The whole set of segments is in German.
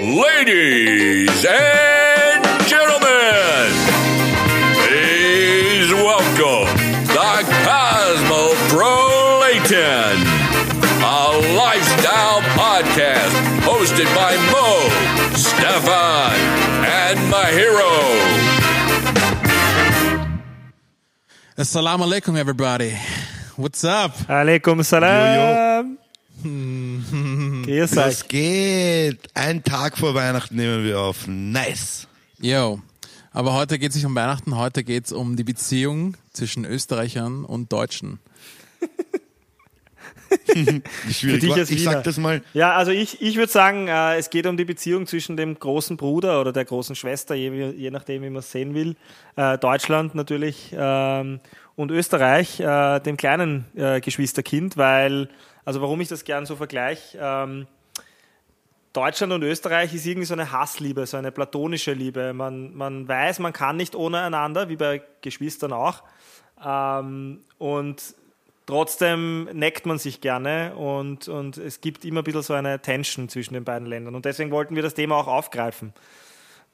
Ladies and gentlemen, please welcome the Cosmopolitan, a lifestyle podcast hosted by Mo, Stefan, and Mahiro. Assalamu alaikum, everybody. What's up? Alaikum salam. Hmm. Grüß Was euch. geht? Ein Tag vor Weihnachten nehmen wir auf. Nice. Yo. Aber heute geht es nicht um Weihnachten, heute geht es um die Beziehung zwischen Österreichern und Deutschen. Wie schwierig. Für dich Ich sag das mal. Ja, also ich, ich würde sagen, äh, es geht um die Beziehung zwischen dem großen Bruder oder der großen Schwester, je, je nachdem, wie man es sehen will. Äh, Deutschland natürlich ähm, und Österreich, äh, dem kleinen äh, Geschwisterkind, weil, also warum ich das gern so vergleiche, ähm, Deutschland und Österreich ist irgendwie so eine Hassliebe, so eine platonische Liebe. Man, man weiß, man kann nicht ohne einander, wie bei Geschwistern auch. Ähm, und trotzdem neckt man sich gerne und, und es gibt immer ein bisschen so eine Tension zwischen den beiden Ländern. Und deswegen wollten wir das Thema auch aufgreifen.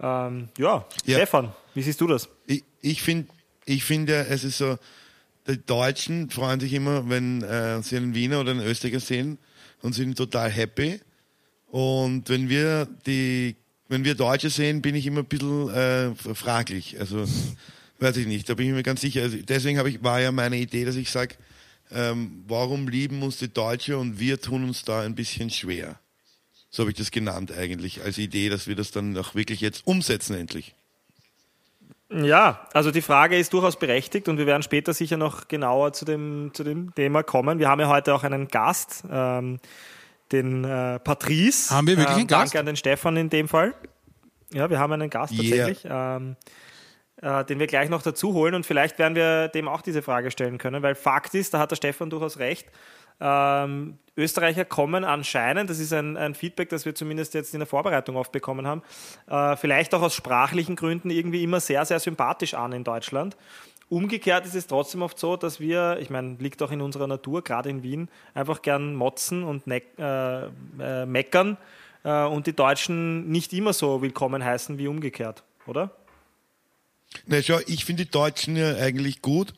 Ähm, ja, Ja. Stefan, wie siehst du das? Ich, ich finde, ich finde, ja, es ist so, die Deutschen freuen sich immer, wenn äh, sie einen Wiener oder einen Österreicher sehen und sind total happy. Und wenn wir die, wenn wir Deutsche sehen, bin ich immer ein bisschen äh, fraglich. Also weiß ich nicht, da bin ich mir ganz sicher. Also, deswegen ich, war ja meine Idee, dass ich sage, ähm, warum lieben uns die Deutsche und wir tun uns da ein bisschen schwer. So habe ich das genannt eigentlich, als Idee, dass wir das dann auch wirklich jetzt umsetzen endlich. Ja, also die Frage ist durchaus berechtigt und wir werden später sicher noch genauer zu dem, zu dem Thema kommen. Wir haben ja heute auch einen Gast, ähm, den äh, Patrice. Haben wir wirklich ähm, einen Gast? Danke an den Stefan in dem Fall. Ja, wir haben einen Gast Yeah. tatsächlich, ähm, äh, den wir gleich noch dazu holen und vielleicht werden wir dem auch diese Frage stellen können, weil Fakt ist, da hat der Stefan durchaus recht, ähm, Österreicher kommen anscheinend, das ist ein, ein Feedback, das wir zumindest jetzt in der Vorbereitung oft bekommen haben, äh, vielleicht auch aus sprachlichen Gründen irgendwie immer sehr, sehr sympathisch an in Deutschland. Umgekehrt ist es trotzdem oft so, dass wir, ich meine, liegt auch in unserer Natur, gerade in Wien, einfach gern motzen und neck, äh, äh, meckern äh, und die Deutschen nicht immer so willkommen heißen wie umgekehrt, oder? Na schau, ich finde die Deutschen ja eigentlich gut,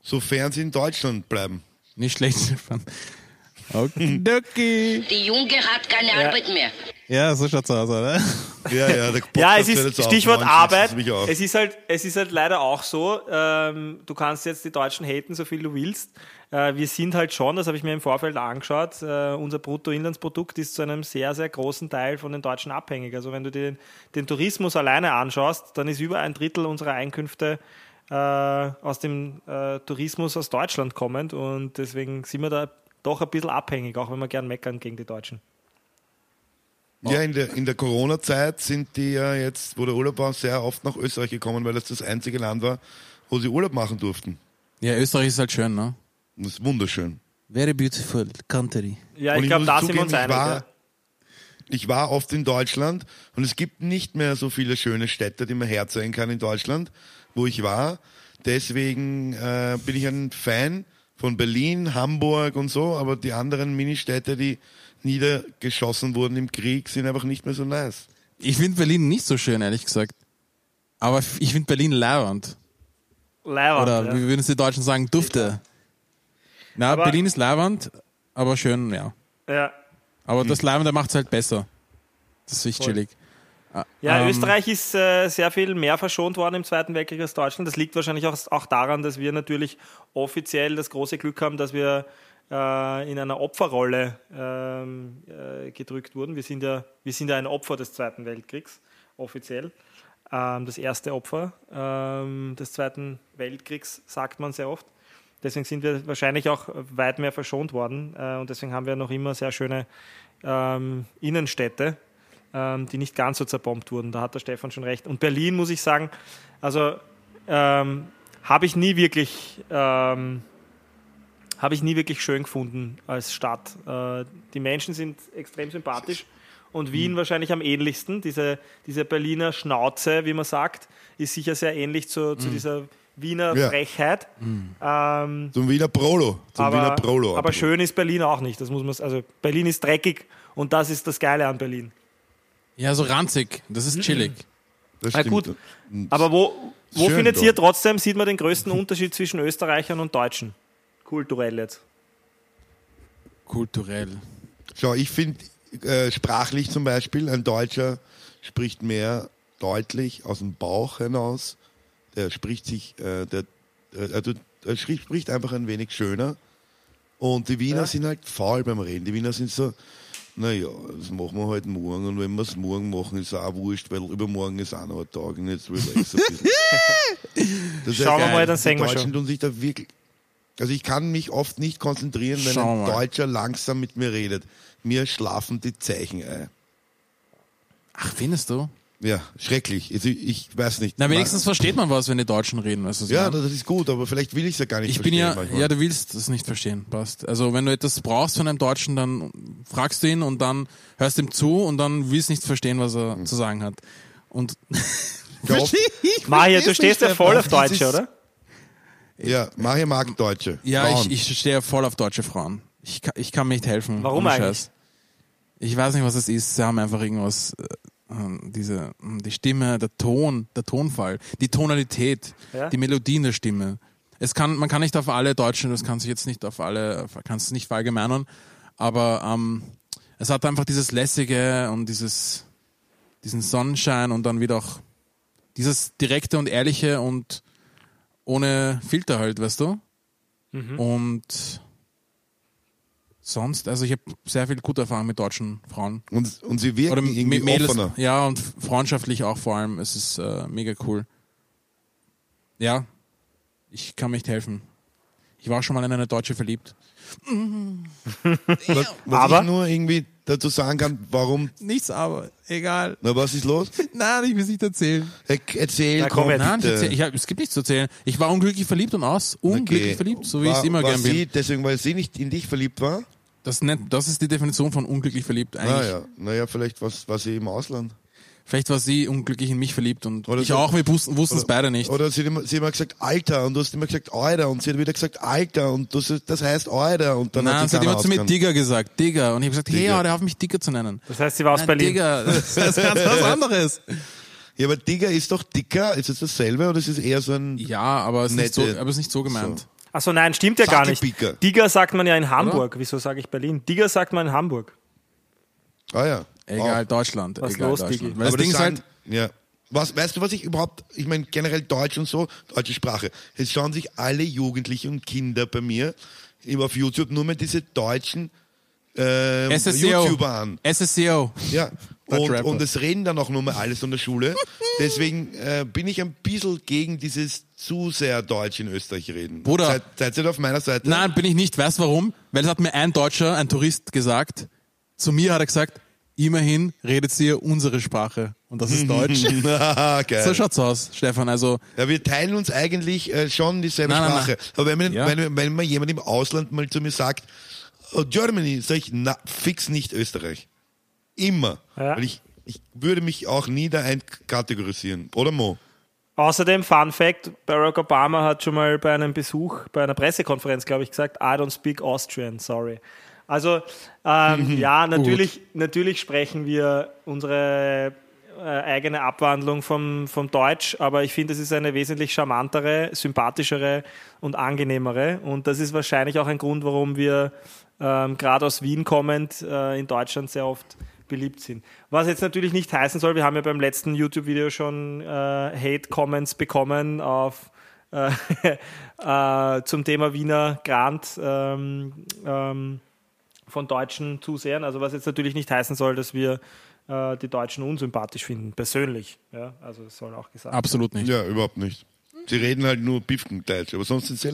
sofern sie in Deutschland bleiben. Nicht schlecht, Stefan. Okidoki. Die Junge hat keine Arbeit mehr. Ja, so schaut's aus, oder? Ja, ja, der Ja, es Podcast ist auf, Stichwort neun Arbeit. auf. Es ist halt, es ist halt leider auch so. Ähm, du kannst jetzt die Deutschen haten, so viel du willst. Äh, wir sind halt schon, das habe ich mir im Vorfeld angeschaut. Äh, unser Bruttoinlandsprodukt ist zu einem sehr, sehr großen Teil von den Deutschen abhängig. Also wenn du dir den, den Tourismus alleine anschaust, dann ist über ein Drittel unserer Einkünfte äh, aus dem äh, Tourismus aus Deutschland kommend und deswegen sind wir da doch ein bisschen abhängig, auch wenn wir gern meckern gegen die Deutschen. Ja, in der, in der Corona-Zeit sind die ja jetzt, wo der Urlaub war, sehr oft nach Österreich gekommen, weil das das einzige Land war, wo sie Urlaub machen durften. Ja, Österreich ist halt schön, ne? Das ist wunderschön. Very beautiful country. Ja, ich ich glaube, da sind wir uns ich einig. war- ja. Ich war oft in Deutschland und es gibt nicht mehr so viele schöne Städte, die man herzeigen kann in Deutschland, wo ich war. Deswegen äh, bin ich ein Fan von Berlin, Hamburg und so, aber die anderen Ministädte, die niedergeschossen wurden im Krieg, sind einfach nicht mehr so nice. Ich finde Berlin nicht so schön, ehrlich gesagt. Aber ich finde Berlin lauernd. Leiwand, Oder ja. wie würden es die Deutschen sagen? Dufte. Na, Aber- Berlin ist lauernd, aber schön, ja. Ja. Aber das Leibende macht es halt besser. Das ist echt chillig. Ja, Ähm, Österreich ist äh, sehr viel mehr verschont worden im Zweiten Weltkrieg als Deutschland. Das liegt wahrscheinlich auch, auch daran, dass wir natürlich offiziell das große Glück haben, dass wir äh, in einer Opferrolle ähm, äh, gedrückt wurden. Wir sind, ja, wir sind ja ein Opfer des Zweiten Weltkriegs, offiziell. Ähm, das erste Opfer ähm, des Zweiten Weltkriegs, sagt man sehr oft. Deswegen sind wir wahrscheinlich auch weit mehr verschont worden äh, und deswegen haben wir noch immer sehr schöne ähm, Innenstädte, ähm, die nicht ganz so zerbombt wurden. Da hat der Stefan schon recht. Und Berlin, muss ich sagen, also ähm, habe ich nie wirklich ähm, habe ich nie wirklich schön gefunden als Stadt. Äh, die Menschen sind extrem sympathisch und Wien wahrscheinlich am ähnlichsten. Diese, diese Berliner Schnauze, wie man sagt, ist sicher sehr ähnlich zu, zu dieser Wiener Ja. Frechheit. Ähm, Zum Wiener Prolo. Zum Wiener aber, Prolo. aber schön ist Berlin auch nicht. Das muss man, also Berlin ist dreckig und das ist das Geile an Berlin. Ja, so ranzig. Das ist chillig. Das Na gut, aber wo, wo Schön findet ihr trotzdem, sieht man den größten Unterschied zwischen Österreichern und Deutschen? Kulturell jetzt. Kulturell. Schau, ich finde äh, sprachlich zum Beispiel, ein Deutscher spricht mehr deutlich aus dem Bauch hinaus. Der spricht sich, äh, der, äh, er, tut- er schri- spricht einfach ein wenig schöner. Und die Wiener Ja. sind halt faul beim Reden. Die Wiener sind so, naja, das machen wir halt morgen und wenn wir es morgen machen, ist auch wurscht, weil übermorgen ist auch noch ein Tag und jetzt relax ein bisschen. Das Schauen wir heißt, mal, dann singen wir schon. tun sich da wirklich, also ich kann mich oft nicht konzentrieren, wenn Schauen ein wir. Deutscher langsam mit mir redet. Mir schlafen die Zeichen ein. Ach, findest du? Ja, schrecklich. Also ich weiß nicht. Na, wenigstens versteht man was, wenn die Deutschen reden. Weißt du, Ja, das ist gut, aber vielleicht will ich es ja gar nicht ich bin verstehen ja, manchmal. ja, du willst das nicht verstehen, passt. Also wenn du etwas brauchst von einem Deutschen, dann fragst du ihn und dann hörst ihm zu und dann willst nicht verstehen, was er Hm. zu sagen hat. Und Ja, Maja, du stehst ja voll auf Deutsche, oder? ja, Maria mag Deutsche. Ja, Frauen. ich, ich stehe voll auf deutsche Frauen. Ich, kann- ich kann mir nicht helfen. Warum eigentlich? Scheiß. Ich weiß nicht, was es ist. Sie haben einfach irgendwas, äh, diese, äh, die Stimme, der Ton, der Tonfall, die Tonalität, Ja? die Melodie in der Stimme. Es kann, man kann nicht auf alle Deutschen, das kann sich jetzt nicht auf alle, kann es nicht verallgemeinern, aber ähm, es hat einfach dieses lässige und dieses, diesen Sonnenschein und dann wieder auch dieses direkte und ehrliche und ohne Filter halt, weißt du? Und sonst, also ich habe sehr viel gute Erfahrungen mit deutschen Frauen. Und, und sie wirken Oder irgendwie mit Mädels. offener. Ja, und freundschaftlich auch vor allem. Es ist äh, mega cool. Ja, ich kann mir nicht helfen. Ich war schon mal in eine Deutsche verliebt. Was, was Aber- ich nur irgendwie dazu sagen kann, warum, Nichts aber, egal. na was ist los? Nein, ich will es nicht erzählen. Äh, Erzähl, Na, komm komm. Nein, ich bitte. erzähl, ich hab, es gibt nichts zu erzählen. Ich war unglücklich verliebt und aus. Unglücklich Okay. verliebt, so wie ich es immer war gern sie, bin. Deswegen, weil sie nicht in dich verliebt war? Das, nennt, das ist die Definition von unglücklich verliebt eigentlich. Naja, naja, vielleicht was, war sie im Ausland. Vielleicht war sie unglücklich in mich verliebt und Oder ich so. auch, wir wussten es beide nicht. Oder sie hat, immer, sie hat immer gesagt, Alter, und du hast immer gesagt, Alter, und sie hat wieder gesagt, Alter, und das, das heißt Alter, und dann Nein, hat sie hat keiner immer zu mir. Digger gesagt, Digger. Und ich habe gesagt, hey, Digger. ja, der auf mich Digger zu nennen. Das heißt, sie war aus Nein, Berlin. Digger, das ist ganz was anderes. Ja, aber Digger ist doch dicker, ist es dasselbe, oder ist es eher so ein, Ja, aber es ist, nicht so, aber es ist nicht so gemeint. So. Achso, nein, stimmt ja gar nicht. Sackelpicker. Digger sagt man ja in Hamburg. Wieso sage ich Berlin? Digger sagt man in Hamburg. ah ja. Egal, Auch. Deutschland. Was egal, los, Deutschland. Digi? Weil das Ding ist halt, ja. Was, weißt du, was ich überhaupt, ich meine generell Deutsch und so, deutsche Sprache. Es schauen sich alle Jugendliche und Kinder bei mir immer auf YouTube nur mehr diese deutschen ähm, SSEO. YouTuber an. SSEO. Ja. Und, und es reden dann auch nur mal alles in der Schule. Deswegen äh, bin ich ein bisschen gegen dieses zu sehr Deutsch in Österreich reden. Bruder. Seid, seid ihr auf meiner Seite? Nein, bin ich nicht. Weißt du warum? Weil es hat mir ein Deutscher, ein Tourist gesagt, zu mir hat er gesagt, immerhin redet ihr unsere Sprache. Und das ist Deutsch. Ah, so schaut's aus, Stefan. Also, Ja, wir teilen uns eigentlich äh, schon dieselbe Nein, nein, Sprache. nein. Aber wenn, man, Ja. wenn, wenn mal jemand im Ausland mal zu mir sagt, oh, Germany, sag ich, na, fix nicht Österreich. Immer. Ja. Weil ich, ich würde mich auch nie da einkategorisieren. Oder Mo? Außerdem, Fun Fact, Barack Obama hat schon mal bei einem Besuch, bei einer Pressekonferenz, glaube ich, gesagt, I don't speak Austrian, sorry. Also, ähm, ja, natürlich, natürlich sprechen wir unsere äh, eigene Abwandlung vom, vom Deutsch, aber ich finde, es ist eine wesentlich charmantere, sympathischere und angenehmere. Und das ist wahrscheinlich auch ein Grund, warum wir ähm, gerade aus Wien kommend äh, in Deutschland sehr oft beliebt sind. Was jetzt natürlich nicht heißen soll, wir haben ja beim letzten YouTube-Video schon äh, Hate-Comments bekommen auf äh, äh, zum Thema Wiener Grant ähm, ähm, von deutschen Zusehern. Also was jetzt natürlich nicht heißen soll, dass wir äh, die Deutschen unsympathisch finden, persönlich. Ja, also das soll auch gesagt. absolut nicht. Ja, überhaupt nicht. Sie reden halt nur Pifkendeutsch, aber sonst sind sie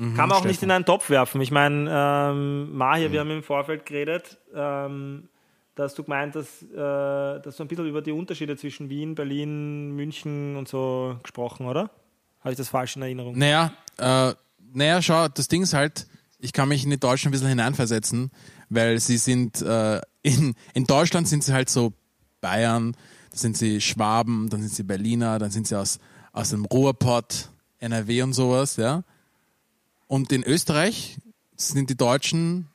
leibern. Kann man auch nicht in einen Topf werfen. Ich meine, ähm, Mahir, wir haben im Vorfeld geredet, ähm, dass du gemeint hast, äh, dass du ein bisschen über die Unterschiede zwischen Wien, Berlin, München und so gesprochen, oder? Habe ich das falsch in Erinnerung? Naja, äh, naja, schau, das Ding ist halt, ich kann mich in die Deutschen ein bisschen hineinversetzen, weil sie sind, äh, in, in Deutschland sind sie halt so Bayern, dann sind sie Schwaben, dann sind sie Berliner, dann sind sie aus, aus dem Ruhrpott, NRW und sowas, ja. Und in Österreich sind die Deutschen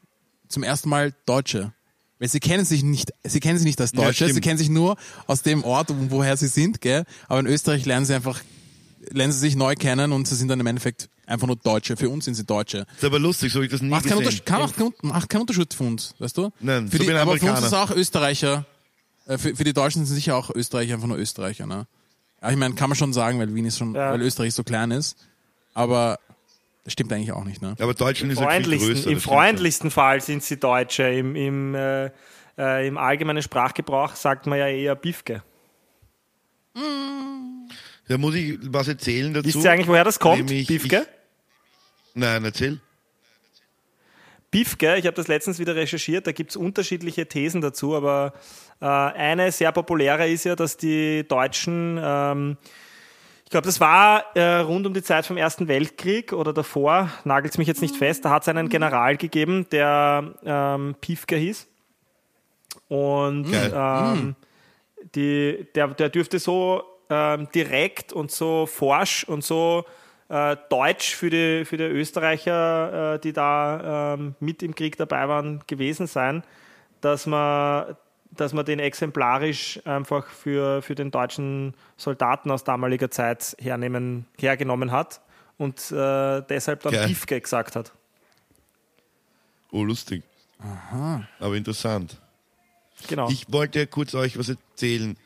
zum ersten Mal Deutsche. Weil sie kennen sich nicht, sie kennen sich nicht als Ja, Deutsche, sie stimmt. kennen sich nur aus dem Ort, wo- woher sie sind, gell? Aber in Österreich lernen sie einfach, lernen sie sich neu kennen und sie sind dann im Endeffekt einfach nur Deutsche. Für uns sind sie Deutsche. ist aber lustig, so habe ich das nie Macht keinen gesehen. Unterschied, kann auch kein, macht keinen Unterschied für uns, weißt du? Nein, für so die, bin aber für uns Amerikaner. ist auch Österreicher, äh, für, für die Deutschen sind sicher auch Österreicher einfach nur Österreicher, ne? Ja, ich meine, kann man schon sagen, weil Wien ist schon, Ja. weil Österreich so klein ist. Aber das stimmt eigentlich auch nicht, ne? Aber Deutschland ist halt viel größer. Im freundlichsten Fall sind sie Deutsche. Im, im, äh, äh, Im allgemeinen Sprachgebrauch sagt man ja eher Bifke. Da muss ich was erzählen dazu. Wisst ihr eigentlich, woher das kommt? Nämlich Bifke? Ich, nein, erzähl. Bifke, ich habe das letztens wieder recherchiert, da gibt es unterschiedliche Thesen dazu, aber äh, eine sehr populäre ist ja, dass die Deutschen, ähm, ich glaube, das war äh, rund um die Zeit vom Ersten Weltkrieg oder davor, nagelt mich jetzt nicht fest, da hat es einen General gegeben, der ähm, Pifke hieß. Und ähm, die, der, der dürfte so ähm, direkt und so forsch und so äh, deutsch für die, für die Österreicher, äh, die da ähm, mit im Krieg dabei waren, gewesen sein, dass man, dass man den exemplarisch einfach für, für den deutschen Soldaten aus damaliger Zeit hernehmen, hergenommen hat und äh, deshalb dann Geil. Pifke gesagt hat. Oh, lustig. Aha. Aber interessant. Genau. Ich wollte kurz euch was erzählen.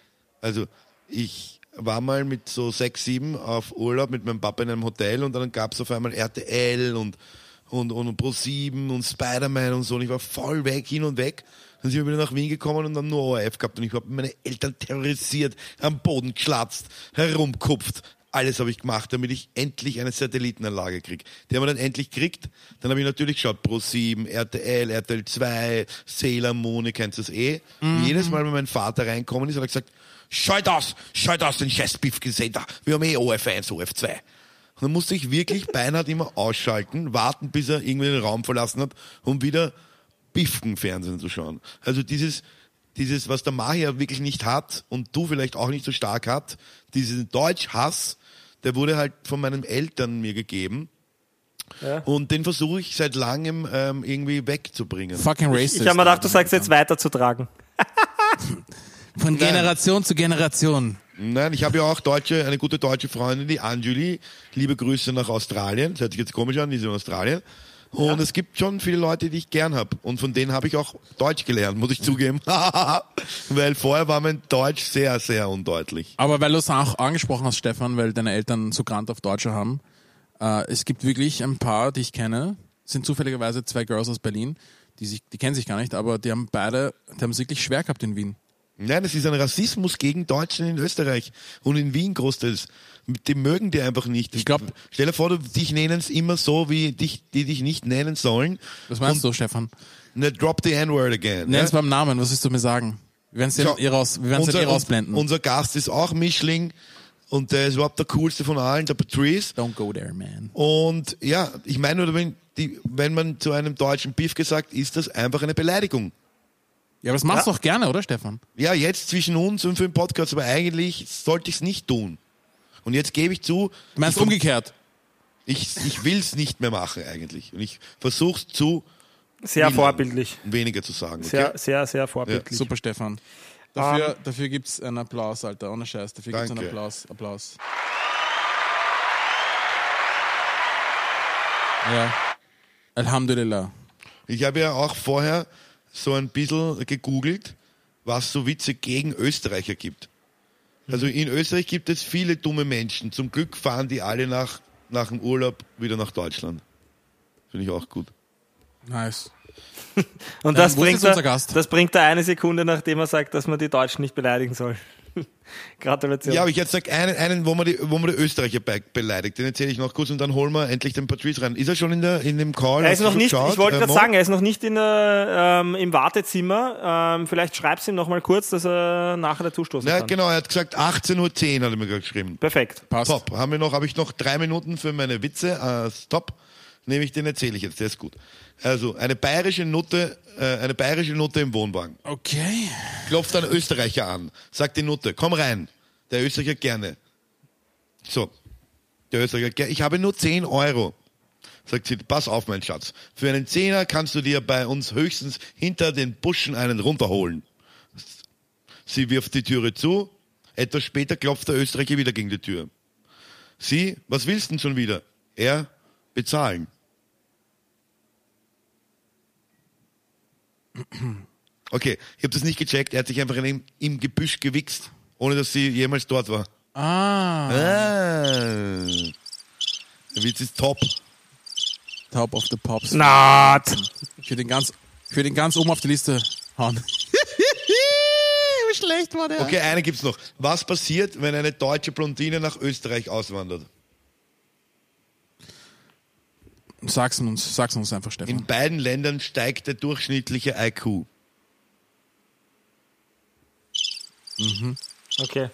Also, ich war mal mit so sechs, sieben auf Urlaub mit meinem Papa in einem Hotel und dann gab es auf einmal RTL und, und, und Pro7 und Spider-Man und so und ich war voll weg, hin und weg. Dann sind wir wieder nach Wien gekommen und dann nur ORF gehabt und ich habe meine Eltern terrorisiert, am Boden geschlatzt, herumkupft. Alles habe ich gemacht, damit ich endlich eine Satellitenanlage krieg. Die haben wir dann endlich gekriegt. Dann habe ich natürlich geschaut, Pro7, RTL, RTL 2, Sailor Moon, ihr kennt das eh. Und jedes Mal, wenn mein Vater reinkommen ist, hat er gesagt, schalt aus, schalt aus, den Scheißbiff gesehen da. Wir haben eh OF1, OF2. Und dann musste ich wirklich beinahe immer ausschalten, warten, bis er irgendwie den Raum verlassen hat, um wieder Biffken-Fernsehen zu schauen. Also dieses, dieses, was der Mahir wirklich nicht hat und du vielleicht auch nicht so stark hat, diesen Deutsch-Hass, der wurde halt von meinen Eltern mir gegeben. Ja. Und den versuche ich seit langem ähm, irgendwie wegzubringen. Fucking racist. ich habe mir gedacht, du sagst jetzt weiterzutragen. Von Generation zu Generation. Nein, ich habe ja auch deutsche, eine gute deutsche Freundin, die Anjuli. Liebe Grüße nach Australien. Das hört sich jetzt komisch an, die ist in Australien. Und es gibt schon viele Leute, die ich gern hab. Und von denen habe ich auch Deutsch gelernt, muss ich zugeben. weil vorher war mein Deutsch sehr, sehr undeutlich. Aber weil du es auch angesprochen hast, Stefan, weil deine Eltern so Grant auf Deutsche haben, äh, es gibt wirklich ein paar, die ich kenne, sind zufälligerweise zwei Girls aus Berlin, die sich, die kennen sich gar nicht, aber die haben beide, die haben es wirklich schwer gehabt in Wien. Nein, es ist ein Rassismus gegen Deutschen in Österreich und in Wien großteils. Die mögen die einfach nicht. Ich glaub- Stell dir vor, du, dich nennen es immer so, wie dich, die dich nicht nennen sollen. Was meinst du, Stefan? Ne, drop the N-word again. Nenn es ja? beim Namen, was willst du mir sagen? Wir werden es Schau, eh raus, wir unser, eh rausblenden. Unser Gast ist auch Mischling und der ist überhaupt der coolste von allen, der Patrice. Don't go there, man. Und ja, ich meine nur, wenn, die, wenn man zu einem deutschen Beef gesagt, ist das einfach eine Beleidigung. Ja, aber das machst du Ja. doch gerne, oder Stefan? Ja, jetzt zwischen uns und für den Podcast, aber eigentlich sollte ich es nicht tun. Und jetzt gebe ich zu, Du meinst ich, umgekehrt. ich, ich will es nicht mehr machen eigentlich. Und ich versuche es zu Sehr Willen vorbildlich. weniger zu sagen. Okay? Sehr, sehr, sehr vorbildlich. Super, Stefan. Dafür, dafür gibt's einen Applaus, Alter, ohne Scheiß. Dafür gibt's einen Danke. Applaus. Applaus. Ja. Alhamdulillah. Ich habe ja auch vorher so ein bisschen gegoogelt, was so Witze gegen Österreicher gibt. Also in Österreich gibt es viele dumme Menschen. Zum Glück fahren die alle nach, nach dem Urlaub wieder nach Deutschland. Finde ich auch gut. Nice. Und Ja, das ist bringt, er, Gast? das bringt er eine Sekunde, nachdem er sagt, dass man die Deutschen nicht beleidigen soll. Gratulation. Ja, aber ich jetzt sag einen, einen wo, man die, wo man die Österreicher be beleidigt. Den erzähle ich noch kurz und dann holen wir endlich den Patrice rein. Ist er schon in, der, in dem Call? er ist noch nicht, geschaut, ich wollte äh, gerade sagen, er ist noch nicht in der, ähm, im Wartezimmer. Ähm, vielleicht schreibst du ihm noch mal kurz, dass er nachher dazustoßen Ja, kann. genau, er hat gesagt 18.10 Uhr, hat er mir gerade geschrieben. Perfekt. Passt. Top. Haben wir noch, habe ich noch drei Minuten für meine Witze. Äh, stop. Nämlich den erzähle ich jetzt, der ist gut. Also, eine bayerische Nutte, äh, eine bayerische Nutte im Wohnwagen. Okay. Klopft einen Österreicher an. Sagt die Nutte, komm rein. Der Österreicher gerne. So. Der Österreicher, "Ger- ich habe nur 10 Euro. Sagt sie, pass auf, mein Schatz. Für einen Zehner kannst du dir bei uns höchstens hinter den Buschen einen runterholen. Sie wirft die Türe zu. Etwas später klopft der Österreicher wieder gegen die Tür. Sie, was willst du denn schon wieder? Er, bezahlen. Okay, ich habe das nicht gecheckt. Er hat sich einfach in im Gebüsch gewichst, ohne dass sie jemals dort war. Ah, Ah. Der Witz ist top. Top of the Pops. Not. Für den ganz, für den ganz oben auf die Liste hauen. Wie schlecht war der? Okay, eine gibt's noch. Was passiert, wenn eine deutsche Blondine nach Österreich auswandert? Sag's uns, sag's uns einfach, Stefan. In beiden Ländern steigt der durchschnittliche IQ. Okay.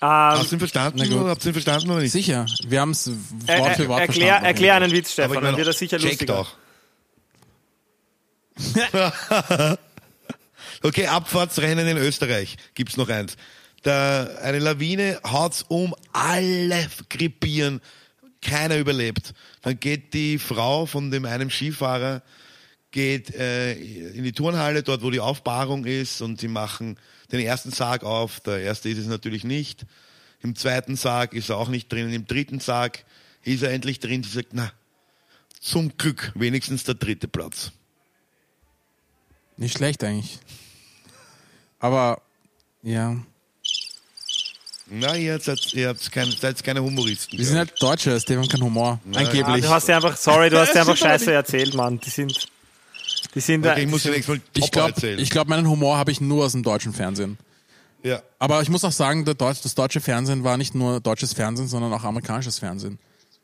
Hast du ihn verstanden? Na gut. Habt ihr ihn verstanden oder nicht? Sicher, wir haben's Er, Wort für er, Wort erklär, verstanden. erklär einen Witz, Stefan, ich dann wird er sicher check lustiger. doch. okay, Abfahrtsrennen in Österreich gibt's noch eins. Da, eine Lawine haut's um, alle krepieren, keiner überlebt. Dann geht die Frau von dem einen Skifahrer geht äh, in die Turnhalle, dort wo die Aufbahrung ist und sie machen den ersten Sarg auf. Der erste ist es natürlich nicht. Im zweiten Sarg ist er auch nicht drin. Im dritten Sarg ist er endlich drin. Sie sagt, na, zum Glück wenigstens der dritte Platz. Nicht schlecht eigentlich. Aber, ja. Na, ihr seid, ihr habt kein, seid keine Humoristen. Wir sind halt Deutsche, Stefan kein Humor. Ah, Angeblich. du hast dir einfach, sorry, du hast dir einfach Scheiße erzählt, Mann. Die sind, die sind, okay, ich muss dir die nächstes Mal ich glaube, erzählen. ich glaub, meinen Humor habe ich nur aus dem deutschen Fernsehen. ja. Aber ich muss auch sagen, der Deutsch, das deutsche Fernsehen war nicht nur deutsches Fernsehen, sondern auch amerikanisches Fernsehen.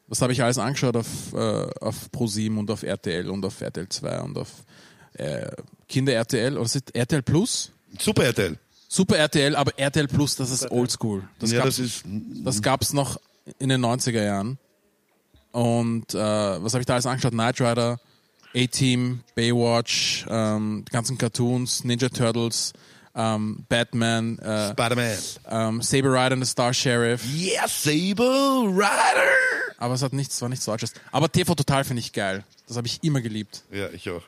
Das habe ich alles angeschaut auf, äh, auf ProSieben und auf RTL und auf RTL 2 und auf äh, Kinder RTL oder ist RTL Plus? Super RTL. Super RTL, aber RTL Plus, das ist oldschool. Das, ja, gab's, das ist, das gab's noch in den 90er Jahren. Und äh, was habe ich da alles angeschaut? Knight Rider, A-Team, Baywatch, ähm, die ganzen Cartoons, Ninja Turtles, ähm, Batman, äh, Spider-Man. ähm, Saber Rider and the Star Sheriff. Yeah, Saber Rider. Aber es hat nichts, es war nichts Deutsches. Aber TV Total finde ich geil. Das habe ich immer geliebt. Ja, ich auch.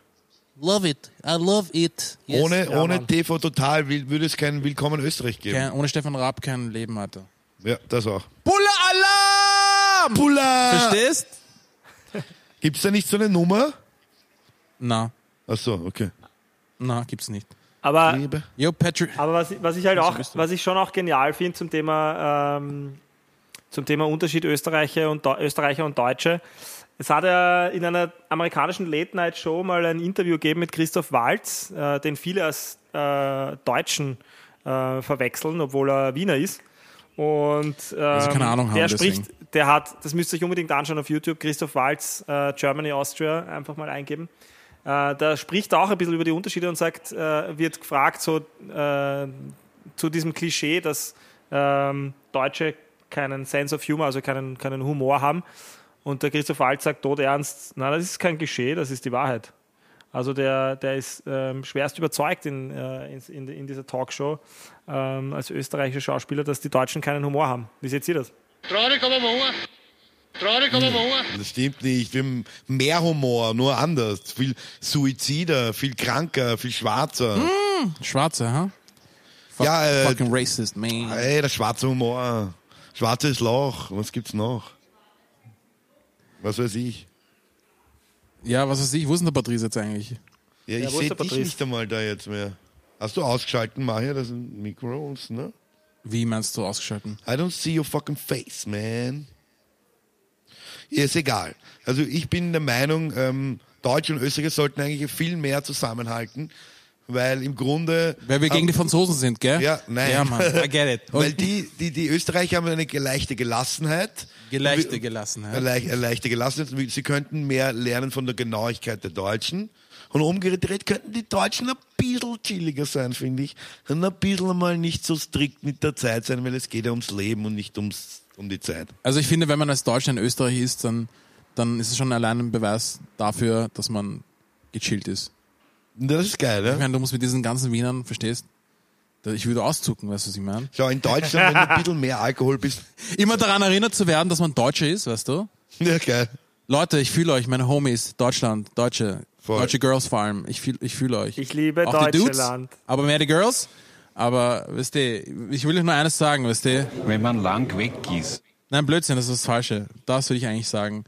Love it. I love it. Yes. Ohne, ohne Mann. TV Total würde es kein Willkommen Österreich geben. kein, ohne Stefan Raab kein Leben hatte. Ja, das auch. Bulle Alarm! Pulla! Verstehst? Gibt's da nicht so eine Nummer? Na, Ach so, okay. na, gibt's nicht. aber, Liebe. Yo, Patrick. aber was, was ich halt auch, was ich schon auch genial finde zum Thema, ähm, zum Thema Unterschied Österreicher und, Österreicher und Deutsche. Es hat ja in einer amerikanischen Late-Night-Show mal ein Interview gegeben mit Christoph Waltz, äh, den viele als äh, Deutschen äh, verwechseln, obwohl er Wiener ist. Und ähm, keine Ahnung haben, der deswegen. spricht, der hat, das müsst ihr euch unbedingt anschauen auf YouTube, Christoph Waltz, äh, Germany, Austria, einfach mal eingeben. Äh, da spricht er auch ein bisschen über die Unterschiede und sagt, äh, wird gefragt so zu diesem Klischee, dass ähm, Deutsche keinen Sense of Humor, also keinen, keinen Humor haben. Und der Christoph Waltz sagt tot ernst, na, das ist kein Klischee, das ist die Wahrheit. Also der, der ist ähm, schwerst überzeugt in, äh, in, in, in dieser Talkshow ähm, als österreichischer Schauspieler, dass die Deutschen keinen Humor haben. Wie seht ihr das? Traurig aber wahr. Traurig aber wahr. Das stimmt nicht. Wir haben mehr Humor, nur anders. Viel Suizider, viel kranker, viel schwarzer. Schwarze, ha? Fuck, Ja, äh, fucking racist, man. Ey, der schwarze Humor. Schwarzes Loch. Was gibt's noch? Was weiß ich. Ja, was weiß ich, wo ist denn der Patrice jetzt eigentlich? Ja, Ja, ich ist sehe dich Patrice? nicht einmal da jetzt mehr. Hast du ausgeschalten, Maja? Das sind Mikros, ne? Wie meinst du ausgeschalten? I don't see your fucking face, man. Ja, ist egal. Also ich bin der Meinung, ähm, Deutsche und Österreicher sollten eigentlich viel mehr zusammenhalten, weil im Grunde... Weil wir gegen die Franzosen sind, gell? Ja, nein. Ja, Mann, I get it. Weil die, die, die Österreicher haben eine leichte Gelassenheit. Geleichte Gelassenheit. Eine leichte Gelassenheit. Sie könnten mehr lernen von der Genauigkeit der Deutschen. Und umgedreht könnten die Deutschen ein bisschen chilliger sein, finde ich. Und ein bisschen mal nicht so strikt mit der Zeit sein, weil es geht ja ums Leben und nicht ums, um die Zeit. Also ich finde, wenn man als Deutscher in Österreich ist, dann, dann ist es schon allein ein Beweis dafür, dass man gechillt ist. Das ist geil, Ich ne? meine, du musst mit diesen ganzen Wienern, verstehst? Ich würde auszucken, weißt du, was ich meine? Schau, in Deutschland, wenn du ein bisschen mehr Alkohol bist, Immer daran erinnert zu werden, dass man Deutscher ist, weißt du? Ja, geil. Leute, ich fühle euch, meine Homies, Deutschland, Deutsche, Voll. deutsche Girls vor allem. Ich fühle ich fühl euch. Ich liebe Auch die Dudes, Deutschland. aber mehr die Girls. Aber, wisst ihr, ich will euch nur eines sagen, wisst ihr. Wenn man lang weg ist. Nein, Blödsinn, das ist das Falsche. Das würde ich eigentlich sagen.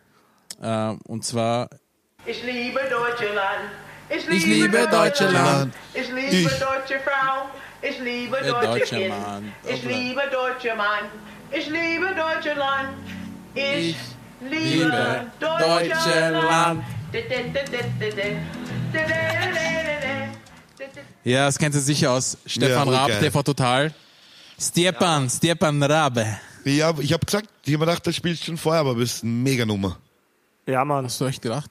Ähm, und zwar, Ich liebe Deutschland. Ich ich liebe Deutschland. Ich liebe Ich. deutsche Frau. Ich liebe Der deutsche deutsche Kind. Mann. Ich liebe deutsche Mann. Ich liebe Deutschland. Ich liebe liebe Deutschland. Ja, das kennt ihr sicher aus Stefan Ja, Raab, geil. TV Total. Stepan, Stepan Rabe. Ja, ich habe gesagt, ich habe mir gedacht, das spielst du schon vorher, aber bist eine Mega-Nummer. Ja, Mann. Hast du echt gedacht?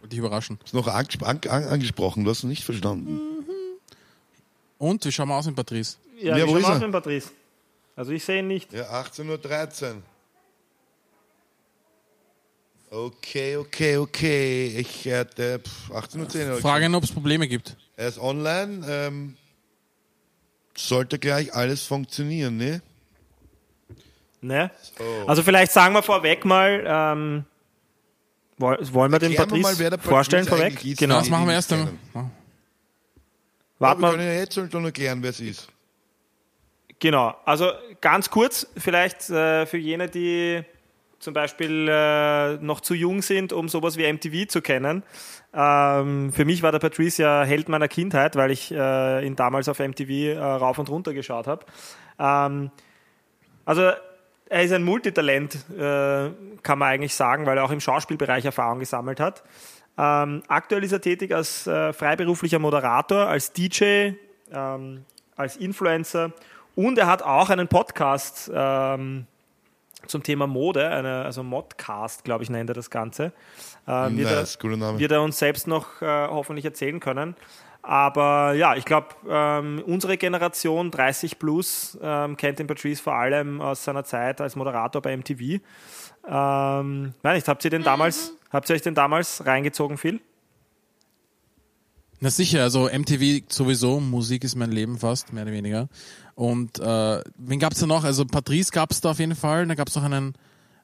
Wollte dich überraschen. Ist noch angespro an an angesprochen, du hast es nicht verstanden. Und, wie schauen wir aus mit Patrice? Ja, Ja, wie wo schauen ist wir er? aus mit Patrice? Also ich sehe ihn nicht. Ja, 18.13 Uhr. Okay, okay, okay. Ich hätte pff, 18.10 Uhr. Fragen, ob es Probleme gibt. Er ist online. Ähm, sollte gleich alles funktionieren, ne? Ne? Also vielleicht sagen wir vorweg mal, ähm, woll- wollen wir den Erklären wir Patrice mal, wer der Patrice vorstellen vorweg? Genau. Das machen wir erst einmal. Kennen. Warten wir können ja jetzt schon erklären, wer es ist. Genau, also ganz kurz, vielleicht äh, für jene, die zum Beispiel äh, noch zu jung sind, um sowas wie MTV zu kennen. Ähm, für mich war der Patrice ja Held meiner Kindheit, weil ich äh, ihn damals auf MTV äh, rauf und runter geschaut habe. Ähm, also er ist ein Multitalent, äh, kann man eigentlich sagen, weil er auch im Schauspielbereich Erfahrung gesammelt hat. Ähm, aktuell ist er tätig als äh, freiberuflicher Moderator, als DJ, ähm, als Influencer und er hat auch einen Podcast ähm, zum Thema Mode, eine, also Modcast, glaube ich, nennt er das Ganze. Ähm, wird, Nice, er, guter Name. wird er uns selbst noch äh, hoffentlich erzählen können. Aber ja, ich glaube, ähm, unsere Generation 30 plus ähm, kennt den Patrice vor allem aus seiner Zeit als Moderator bei MTV. Ähm, nein, nicht, habt ihr den damals, habt ihr euch den damals reingezogen, Phil? Na sicher, also MTV sowieso, Musik ist mein Leben fast, mehr oder weniger. Und äh, wen gab's da noch? Also Patrice gab's da auf jeden Fall. Da gab's noch einen,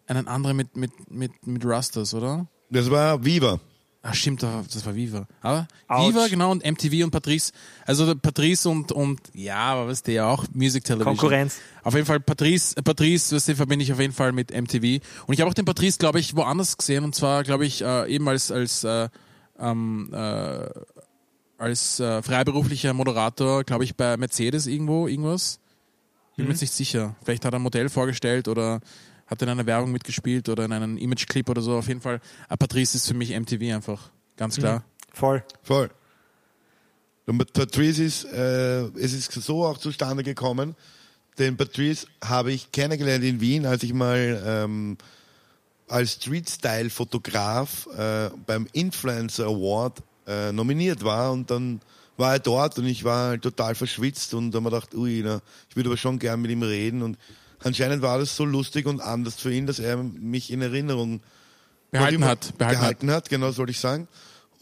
einen anderen mit, mit, mit, mit Rastas, oder? Das war Viva. Ach stimmt, das war Viva. Aber Ouch. Viva, genau, und MTV und Patrice. Also der Patrice und, und ja, aber weißt du ja auch, Music Television. Konkurrenz. Auf jeden Fall Patrice, Patrice, weißt du, verbinde ich auf jeden Fall mit MTV. Und ich habe auch den Patrice, glaube ich, woanders gesehen. Und zwar, glaube ich, äh, eben als, als, äh, ähm, äh, als äh, freiberuflicher Moderator, glaube ich, bei Mercedes irgendwo, irgendwas. Bin mir jetzt nicht sicher. Vielleicht hat er ein Modell vorgestellt oder hat in einer Werbung mitgespielt oder in einem Image-Clip oder so. Auf jeden Fall, äh, Patrice ist für mich MTV einfach. Ganz klar. Voll. Voll. Und Patrice ist, äh, es ist so auch zustande gekommen, den Patrice habe ich kennengelernt in Wien, als ich mal ähm, als Street-Style-Fotograf äh, beim Influencer Award äh, nominiert war und dann war er dort und ich war halt total verschwitzt und dann habe ich gedacht, ui, na, ich würde aber schon gern mit ihm reden und anscheinend war das so lustig und anders für ihn, dass er mich in Erinnerung Behalten hat. Behalten hat. gehalten hat, genau, das wollte ich sagen.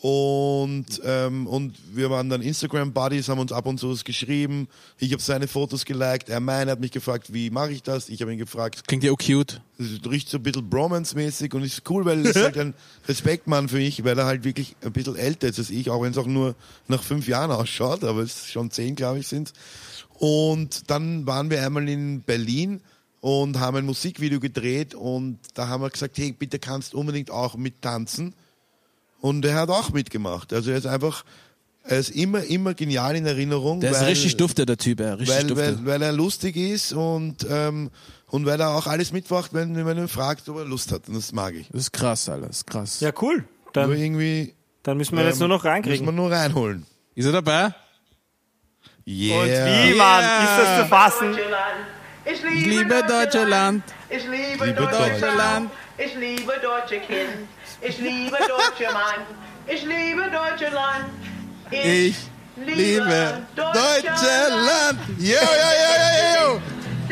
Und, ähm, und wir waren dann Instagram-Buddies, haben uns ab und zu was geschrieben. Ich habe seine Fotos geliked, er meine, hat mich gefragt, wie mache ich das? Ich habe ihn gefragt, Klingt ja auch cute. riecht so ein bisschen Bromance-mäßig und ist cool, weil er ist halt ein Respektmann für mich, weil er halt wirklich ein bisschen älter ist als ich, auch wenn es auch nur nach fünf Jahren ausschaut, aber es ist schon zehn, glaube ich, sind Und dann waren wir einmal in Berlin und haben ein Musikvideo gedreht und da haben wir gesagt, hey, bitte kannst unbedingt auch mittanzen. Und er hat auch mitgemacht. Also er ist einfach, er ist immer, immer genial in Erinnerung. Der ist weil- richtig dufte, der Typ, ja. Richtig weil, dufte. weil, weil er lustig ist und, ähm, und weil er auch alles mitmacht, wenn, wenn man ihn fragt, ob er Lust hat. Und das mag ich. Das ist krass, Alter. Das ist krass. Ja, cool. Nur Dann, irgendwie. dann müssen wir ihn jetzt ähm, nur noch reinkriegen. man nur reinholen. Ist er dabei? Yeah. Und wie, Mann, ist das zu fassen? Ich Ich liebe Deutschland. Ich liebe, Liebe Deutschland. Deutschland. Ich liebe deutsche Kind. Ich liebe deutsche Mann. Ich liebe Deutschland. Ich liebe Deutschland. Yo, yo, yo, yo,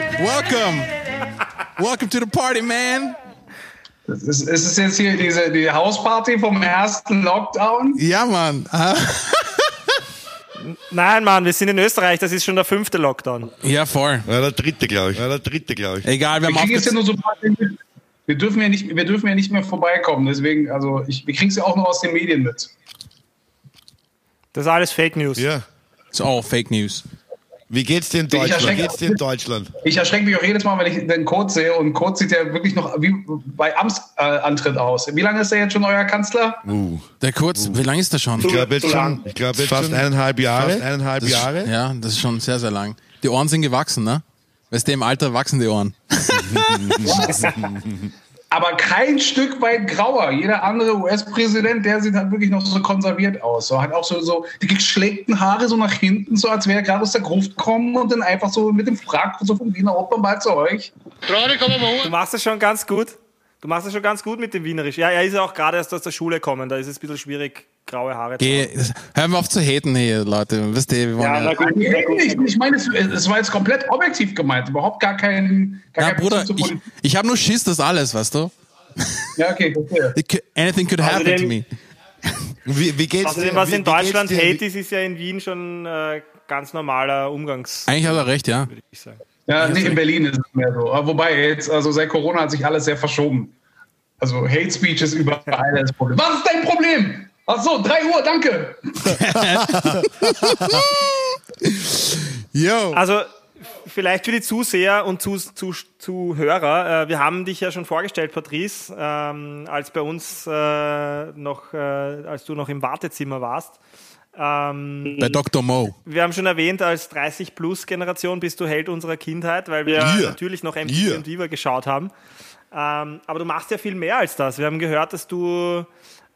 yo. Welcome. Welcome to the party, man. Ist, ist es jetzt hier diese, die Hausparty vom ersten Lockdown? Ja, Mann. Ah. Nein, Mann, wir sind in Österreich, das ist schon der fünfte Lockdown. Ja, voll. Ja, der dritte, glaube ich. Ja, der dritte, glaube ich. Egal, wir Wir haben jetzt ja so ein paar Dinge. Wir dürfen ja nicht, wir dürfen ja nicht mehr vorbeikommen. Deswegen, also ich, wir kriegen es ja auch nur aus den Medien mit. Das ist alles Fake News. Ja. It's all fake news. Wie geht's dir in Ich Deutschland? Wie erschrecke- geht's dir in Deutschland? Ich erschrecke mich auch jedes Mal, wenn ich den Kurz sehe. Und Kurz sieht ja wirklich noch wie bei Amtsantritt aus. Wie lange ist er jetzt schon euer Kanzler? Uh, Der Kurz, wie lange ist der schon? ich glaube jetzt schon, ich glaube jetzt Fast schon eineinhalb Jahre. Fast eineinhalb Das ist- Jahre. Ja, das ist schon sehr, sehr lang. Die Ohren sind gewachsen, ne? Weißt du, im Alter wachsen die Ohren. Aber kein Stück weit grauer. Jeder andere US-Präsident, der sieht halt wirklich noch so konserviert aus. So hat auch so, so die geschleckten Haare so nach hinten, so als wäre er gerade aus der Gruft gekommen und dann einfach so mit dem Frack so vom Wiener Opernball zu euch. Traurig, komm mal Du machst es schon ganz gut. Du machst es schon ganz gut mit dem Wienerisch. Ja, er ist ja auch gerade erst aus der Schule gekommen. Da ist es ein bisschen schwierig, graue Haare zu Geh, hören wir auf zu haten hier, Leute. Wisst ihr, wir wollen Ja, ja, na gut. Ich, ich, meine, es, es war jetzt komplett objektiv gemeint. Überhaupt gar kein. Gar Ja, kein Bruder, ich, ich habe nur Schiss, das alles, weißt du? Ja, okay, could- Anything could happen to Außerdem- me. Wie, wie geht's Außerdem, dir? was wie, in Deutschland? Hate ist, ist ja in Wien schon äh, ganz normaler Umgangs, Eigentlich hat er recht, ja. würde ich sagen. Ja, nee, in Berlin ist es mehr so. Aber wobei jetzt, also seit Corona hat sich alles sehr verschoben. Also Hate Speech ist überall das Problem. Was ist dein Problem? Ach so, 3 Uhr, danke. Yo. Also vielleicht für die Zuseher und Zu Zu Zuhörer, äh, wir haben dich ja schon vorgestellt, Patrice, ähm, als bei uns äh, noch, äh, als du noch im Wartezimmer warst. Ähm, Bei Dr. Mo. wir haben schon erwähnt, als 30-Plus-Generation bist du Held unserer Kindheit, weil wir Ja. natürlich noch MTV Ja. und Viva geschaut haben. Ähm, aber du machst ja viel mehr als das. Wir haben gehört, dass du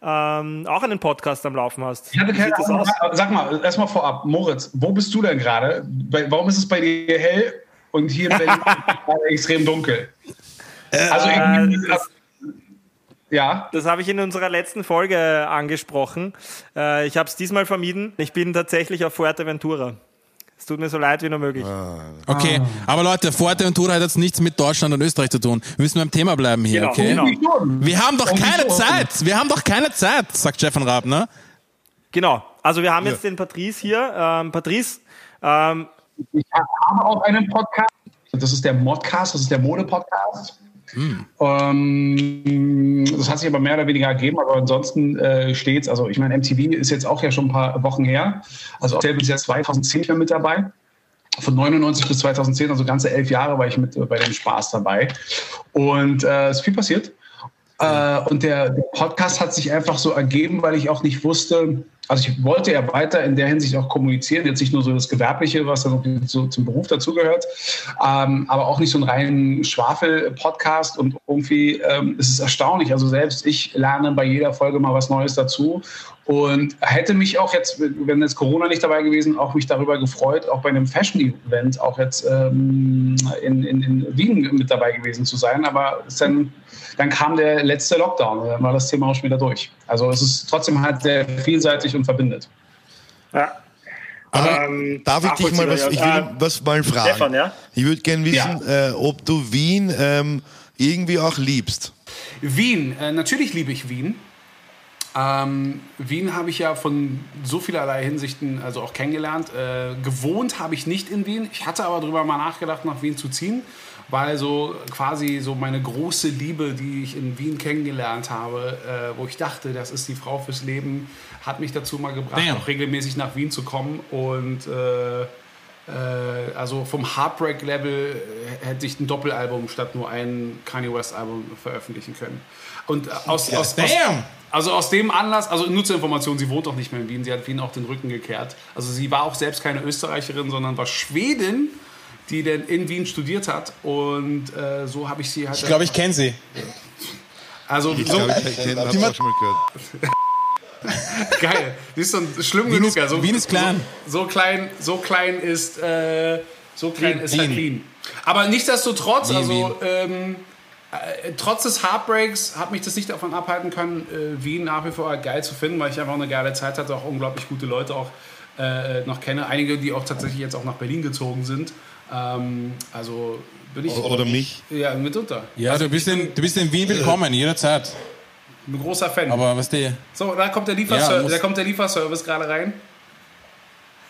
ähm, auch einen Podcast am Laufen hast. Ich hatte keine Ahnung. Sag mal, erstmal vorab, Moritz, wo bist du denn gerade? Warum ist es bei dir hell und hier in Berlin gerade extrem dunkel? Also irgendwie, das- ja. Das habe ich in unserer letzten Folge angesprochen. Äh, ich habe es diesmal vermieden. Ich bin tatsächlich auf Fuerteventura. Es tut mir so leid wie nur möglich. Okay, aber Leute, Fuerteventura hat jetzt nichts mit Deutschland und Österreich zu tun. Wir müssen beim Thema bleiben hier, Genau, okay? genau. Wir haben doch keine? Zeit. Wir haben doch keine Zeit, sagt Stefan Raab, ne? Genau. Also wir haben jetzt den Patrice hier. Ähm, Patrice, ähm, Ich habe auch einen Podcast. Das ist der Modcast, das ist der Mode-Podcast. Ähm, das hat sich aber mehr oder weniger ergeben, aber ansonsten äh, steht's. Also ich meine, MTV ist jetzt auch ja schon ein paar Wochen her. Also auch bis jetzt 2010 schon mit dabei. Von 99 bis 2010, also ganze elf Jahre war ich mit äh, bei dem Spaß dabei. Und äh, es ist viel passiert. Äh, und der, der Podcast hat sich einfach so ergeben, weil ich auch nicht wusste, also ich wollte ja weiter in der Hinsicht auch kommunizieren, jetzt nicht nur so das Gewerbliche, was dann so zum Beruf dazugehört, ähm, aber auch nicht so einen reinen Schwafel-Podcast und irgendwie ähm, es ist erstaunlich, also selbst ich lerne bei jeder Folge mal was Neues dazu und hätte mich auch jetzt, wenn jetzt Corona nicht dabei gewesen, auch mich darüber gefreut, auch bei einem Fashion-Event auch jetzt ähm, in, in, in Wien mit dabei gewesen zu sein, aber dann, dann kam der letzte Lockdown, dann war das Thema auch schon wieder durch. Also es ist trotzdem halt sehr vielseitig und verbindet. ja. Aber Ähm, darf ich dich mal was, ich will nachvollziehbar, was mal fragen. Stefan, ja? Ich würde gerne wissen, äh, ob du Wien ähm, irgendwie auch liebst. Wien, äh, natürlich liebe ich Wien. Ähm, Wien habe ich ja von so vielerlei Hinsichten also auch kennengelernt. Äh, gewohnt habe ich nicht in Wien. Ich hatte aber darüber mal nachgedacht, nach Wien zu ziehen, weil so quasi so meine große Liebe, die ich in Wien kennengelernt habe, äh, wo ich dachte, das ist die Frau fürs Leben, hat mich dazu mal gebracht, Damn. auch regelmäßig nach Wien zu kommen und äh, äh, also vom Heartbreak-Level äh, hätte ich ein Doppelalbum statt nur ein Kanye West-Album veröffentlichen können. Und äh, aus, aus, aus, Damn! also aus dem Anlass, also nur zur Information, sie wohnt auch nicht mehr in Wien, sie hat Wien auch den Rücken gekehrt. Also sie war auch selbst keine Österreicherin, sondern war Schwedin, die denn in Wien studiert hat. Und äh, so habe ich sie halt. Ich glaube, ich kenne sie. Also Ich so glaube, ich den habe ich auch schon mal gehört. geil. Die ist so schlimm Wien genug. ist- also, Wien ist klein. So, so klein, so klein ist, äh, so klein Wien. ist halt Wien. Wien. Aber nichtsdestotrotz, Wien, also ähm, äh, trotz des Heartbreaks hat mich das nicht davon abhalten können, äh, Wien nach wie vor geil zu finden, weil ich einfach eine geile Zeit hatte, auch unglaublich gute Leute auch äh, noch kenne. Einige, die auch tatsächlich jetzt auch nach Berlin gezogen sind. Ähm, also bin ich Oder mich. ja mitunter. Ja, also du bist, in, du bist in Wien willkommen, jederzeit. Ein großer Fan. Aber was die. so, da kommt der, Ja, Lieferser muss- da kommt der Lieferservice gerade rein.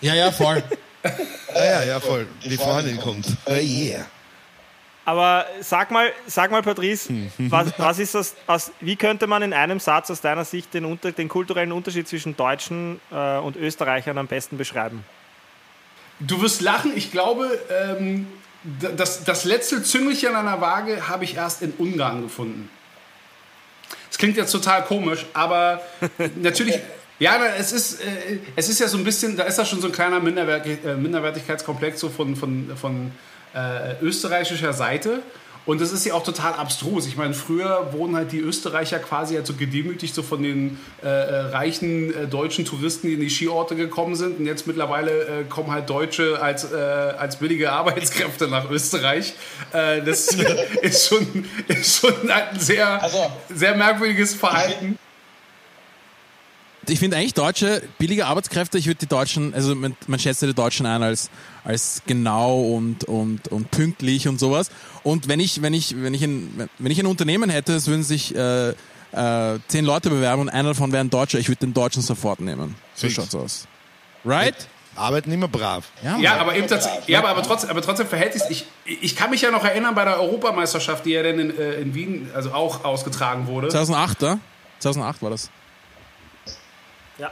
Ja, ja, voll. Ah, ja, ja, voll. Die Freundin kommt. Oh, yeah. Aber sag mal, sag mal, Patrice, was, was ist das, was, wie könnte man in einem Satz aus deiner Sicht den, unter, den kulturellen Unterschied zwischen Deutschen äh, und Österreichern am besten beschreiben? Du wirst lachen, ich glaube, ähm, das, das letzte Züngelchen an der Waage habe ich erst in Ungarn gefunden. Das klingt jetzt total komisch, aber natürlich. Ja, es ist, äh, es ist ja so ein bisschen, da ist ja schon so ein kleiner Minderwert, äh, Minderwertigkeitskomplex so von, von, von äh, österreichischer Seite. Und das ist ja auch total abstrus. Ich meine, früher wurden halt die Österreicher quasi halt so gedemütigt so von den äh, äh, reichen äh, deutschen Touristen, die in die Skiorte gekommen sind. Und jetzt mittlerweile äh, kommen halt Deutsche als, äh, als billige Arbeitskräfte nach Österreich. Äh, das ist schon, ist schon ein sehr, Also- sehr merkwürdiges Verhalten. Ich finde eigentlich Deutsche, billige Arbeitskräfte, ich würde die Deutschen, also man, man schätzt ja die Deutschen ein als, als genau und, und, und pünktlich und sowas. Und wenn ich, wenn ich, wenn ich ein, wenn ich ein Unternehmen hätte, es würden sich äh, äh, zehn Leute bewerben und einer davon wäre ein Deutscher, ich würde den Deutschen sofort nehmen. So Fix. schaut's aus. Right? Arbeiten immer brav. Ja, Mann. aber eben tatsächlich, ja, aber, aber, trotzdem, aber trotzdem verhält sich ich, ich kann mich ja noch erinnern bei der Europameisterschaft, die ja dann in, äh, in Wien also auch ausgetragen wurde. 2008, ja? 2008 war das.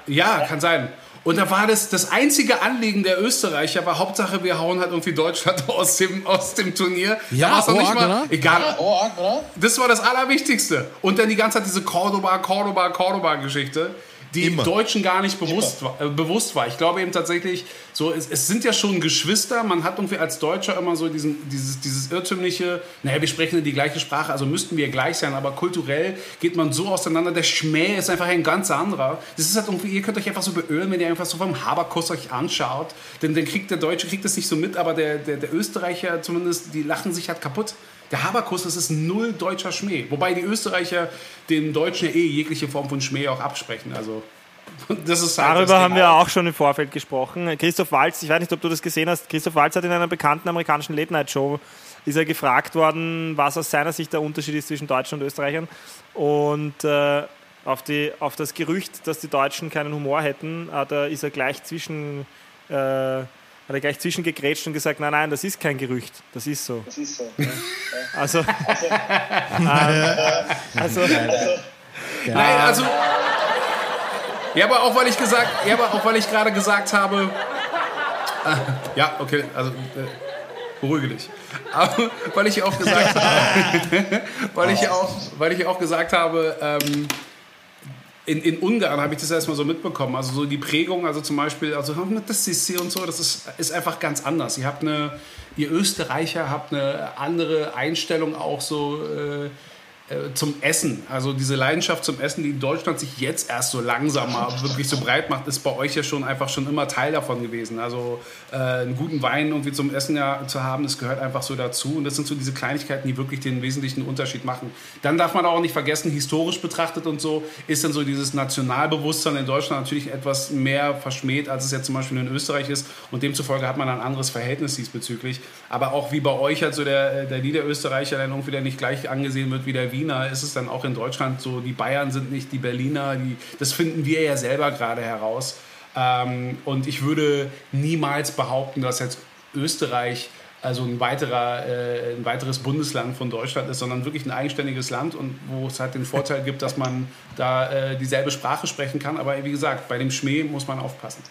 Ja, kann sein. Und da war das, das einzige Anliegen der Österreicher war Hauptsache, wir hauen halt irgendwie Deutschland aus dem, aus dem Turnier. Ja, da nicht mal, oder? egal. Oh, arg, oder? Das war das Allerwichtigste. Und dann die ganze Zeit diese Cordoba, Cordoba, Cordoba-Geschichte, die Immer. Deutschen gar nicht bewusst war, äh, bewusst war. Ich glaube eben tatsächlich, so, es, es sind ja schon Geschwister. Man hat irgendwie als Deutscher immer so diesen, dieses, dieses irrtümliche, naja, wir sprechen ja die gleiche Sprache, also müssten wir gleich sein, aber kulturell geht man so auseinander. Der Schmäh ist einfach ein ganz anderer. Das ist halt irgendwie, ihr könnt euch einfach so beölen, wenn ihr einfach so vom Haberkuss euch anschaut. Denn dann kriegt der Deutsche kriegt das nicht so mit, aber der, der, der Österreicher zumindest, die lachen sich halt kaputt. Der Haberkuss, das ist null deutscher Schmäh. Wobei die Österreicher den Deutschen ja eh jegliche Form von Schmäh auch absprechen. Also, halt Darüber haben wir auch schon im Vorfeld gesprochen. Christoph Walz, ich weiß nicht, ob du das gesehen hast, Christoph Walz hat in einer bekannten amerikanischen Late-Night-Show ist er gefragt worden, was aus seiner Sicht der Unterschied ist zwischen Deutschen und Österreichern. Und äh, auf, die, auf das Gerücht, dass die Deutschen keinen Humor hätten, hat er, ist er gleich zwischen äh, hat er gleich zwischengegrätscht und gesagt, nein, nein, das ist kein Gerücht, das ist so. Das ist so. Also, ähm, also Nein, also. Ja, aber auch weil ich gesagt, ja, aber auch weil ich gerade gesagt habe. Äh, ja, okay, also äh, beruhige dich. Aber weil ich auch gesagt habe, weil ich auch, weil ich auch gesagt habe, ähm, in, in Ungarn habe ich das erstmal so mitbekommen. Also so die Prägung, also zum Beispiel, also das Sissi und so, das ist, ist einfach ganz anders. Ihr habt eine, ihr Österreicher habt eine andere Einstellung auch so äh, zum Essen. Also diese Leidenschaft zum Essen, die in Deutschland sich jetzt erst so langsam mal wirklich so breit macht, ist bei euch ja schon einfach schon immer Teil davon gewesen. Also äh, einen guten Wein irgendwie zum Essen ja zu haben, das gehört einfach so dazu. Und das sind so diese Kleinigkeiten, die wirklich den wesentlichen Unterschied machen. Dann darf man auch nicht vergessen, historisch betrachtet und so, ist dann so dieses Nationalbewusstsein in Deutschland natürlich etwas mehr verschmäht, als es jetzt zum Beispiel in Österreich ist. Und demzufolge hat man ein anderes Verhältnis diesbezüglich. Aber auch wie bei euch halt so der, der Niederösterreicher dann irgendwie der nicht gleich angesehen wird wie der Wiener, ist es dann auch in Deutschland so, die Bayern sind nicht die Berliner, die, das finden wir ja selber gerade heraus. Ähm, und ich würde niemals behaupten, dass jetzt Österreich also ein, weiterer, äh, ein weiteres Bundesland von Deutschland ist, sondern wirklich ein eigenständiges Land und wo es halt den Vorteil gibt, dass man da äh, dieselbe Sprache sprechen kann. Aber wie gesagt, bei dem Schmäh muss man aufpassen.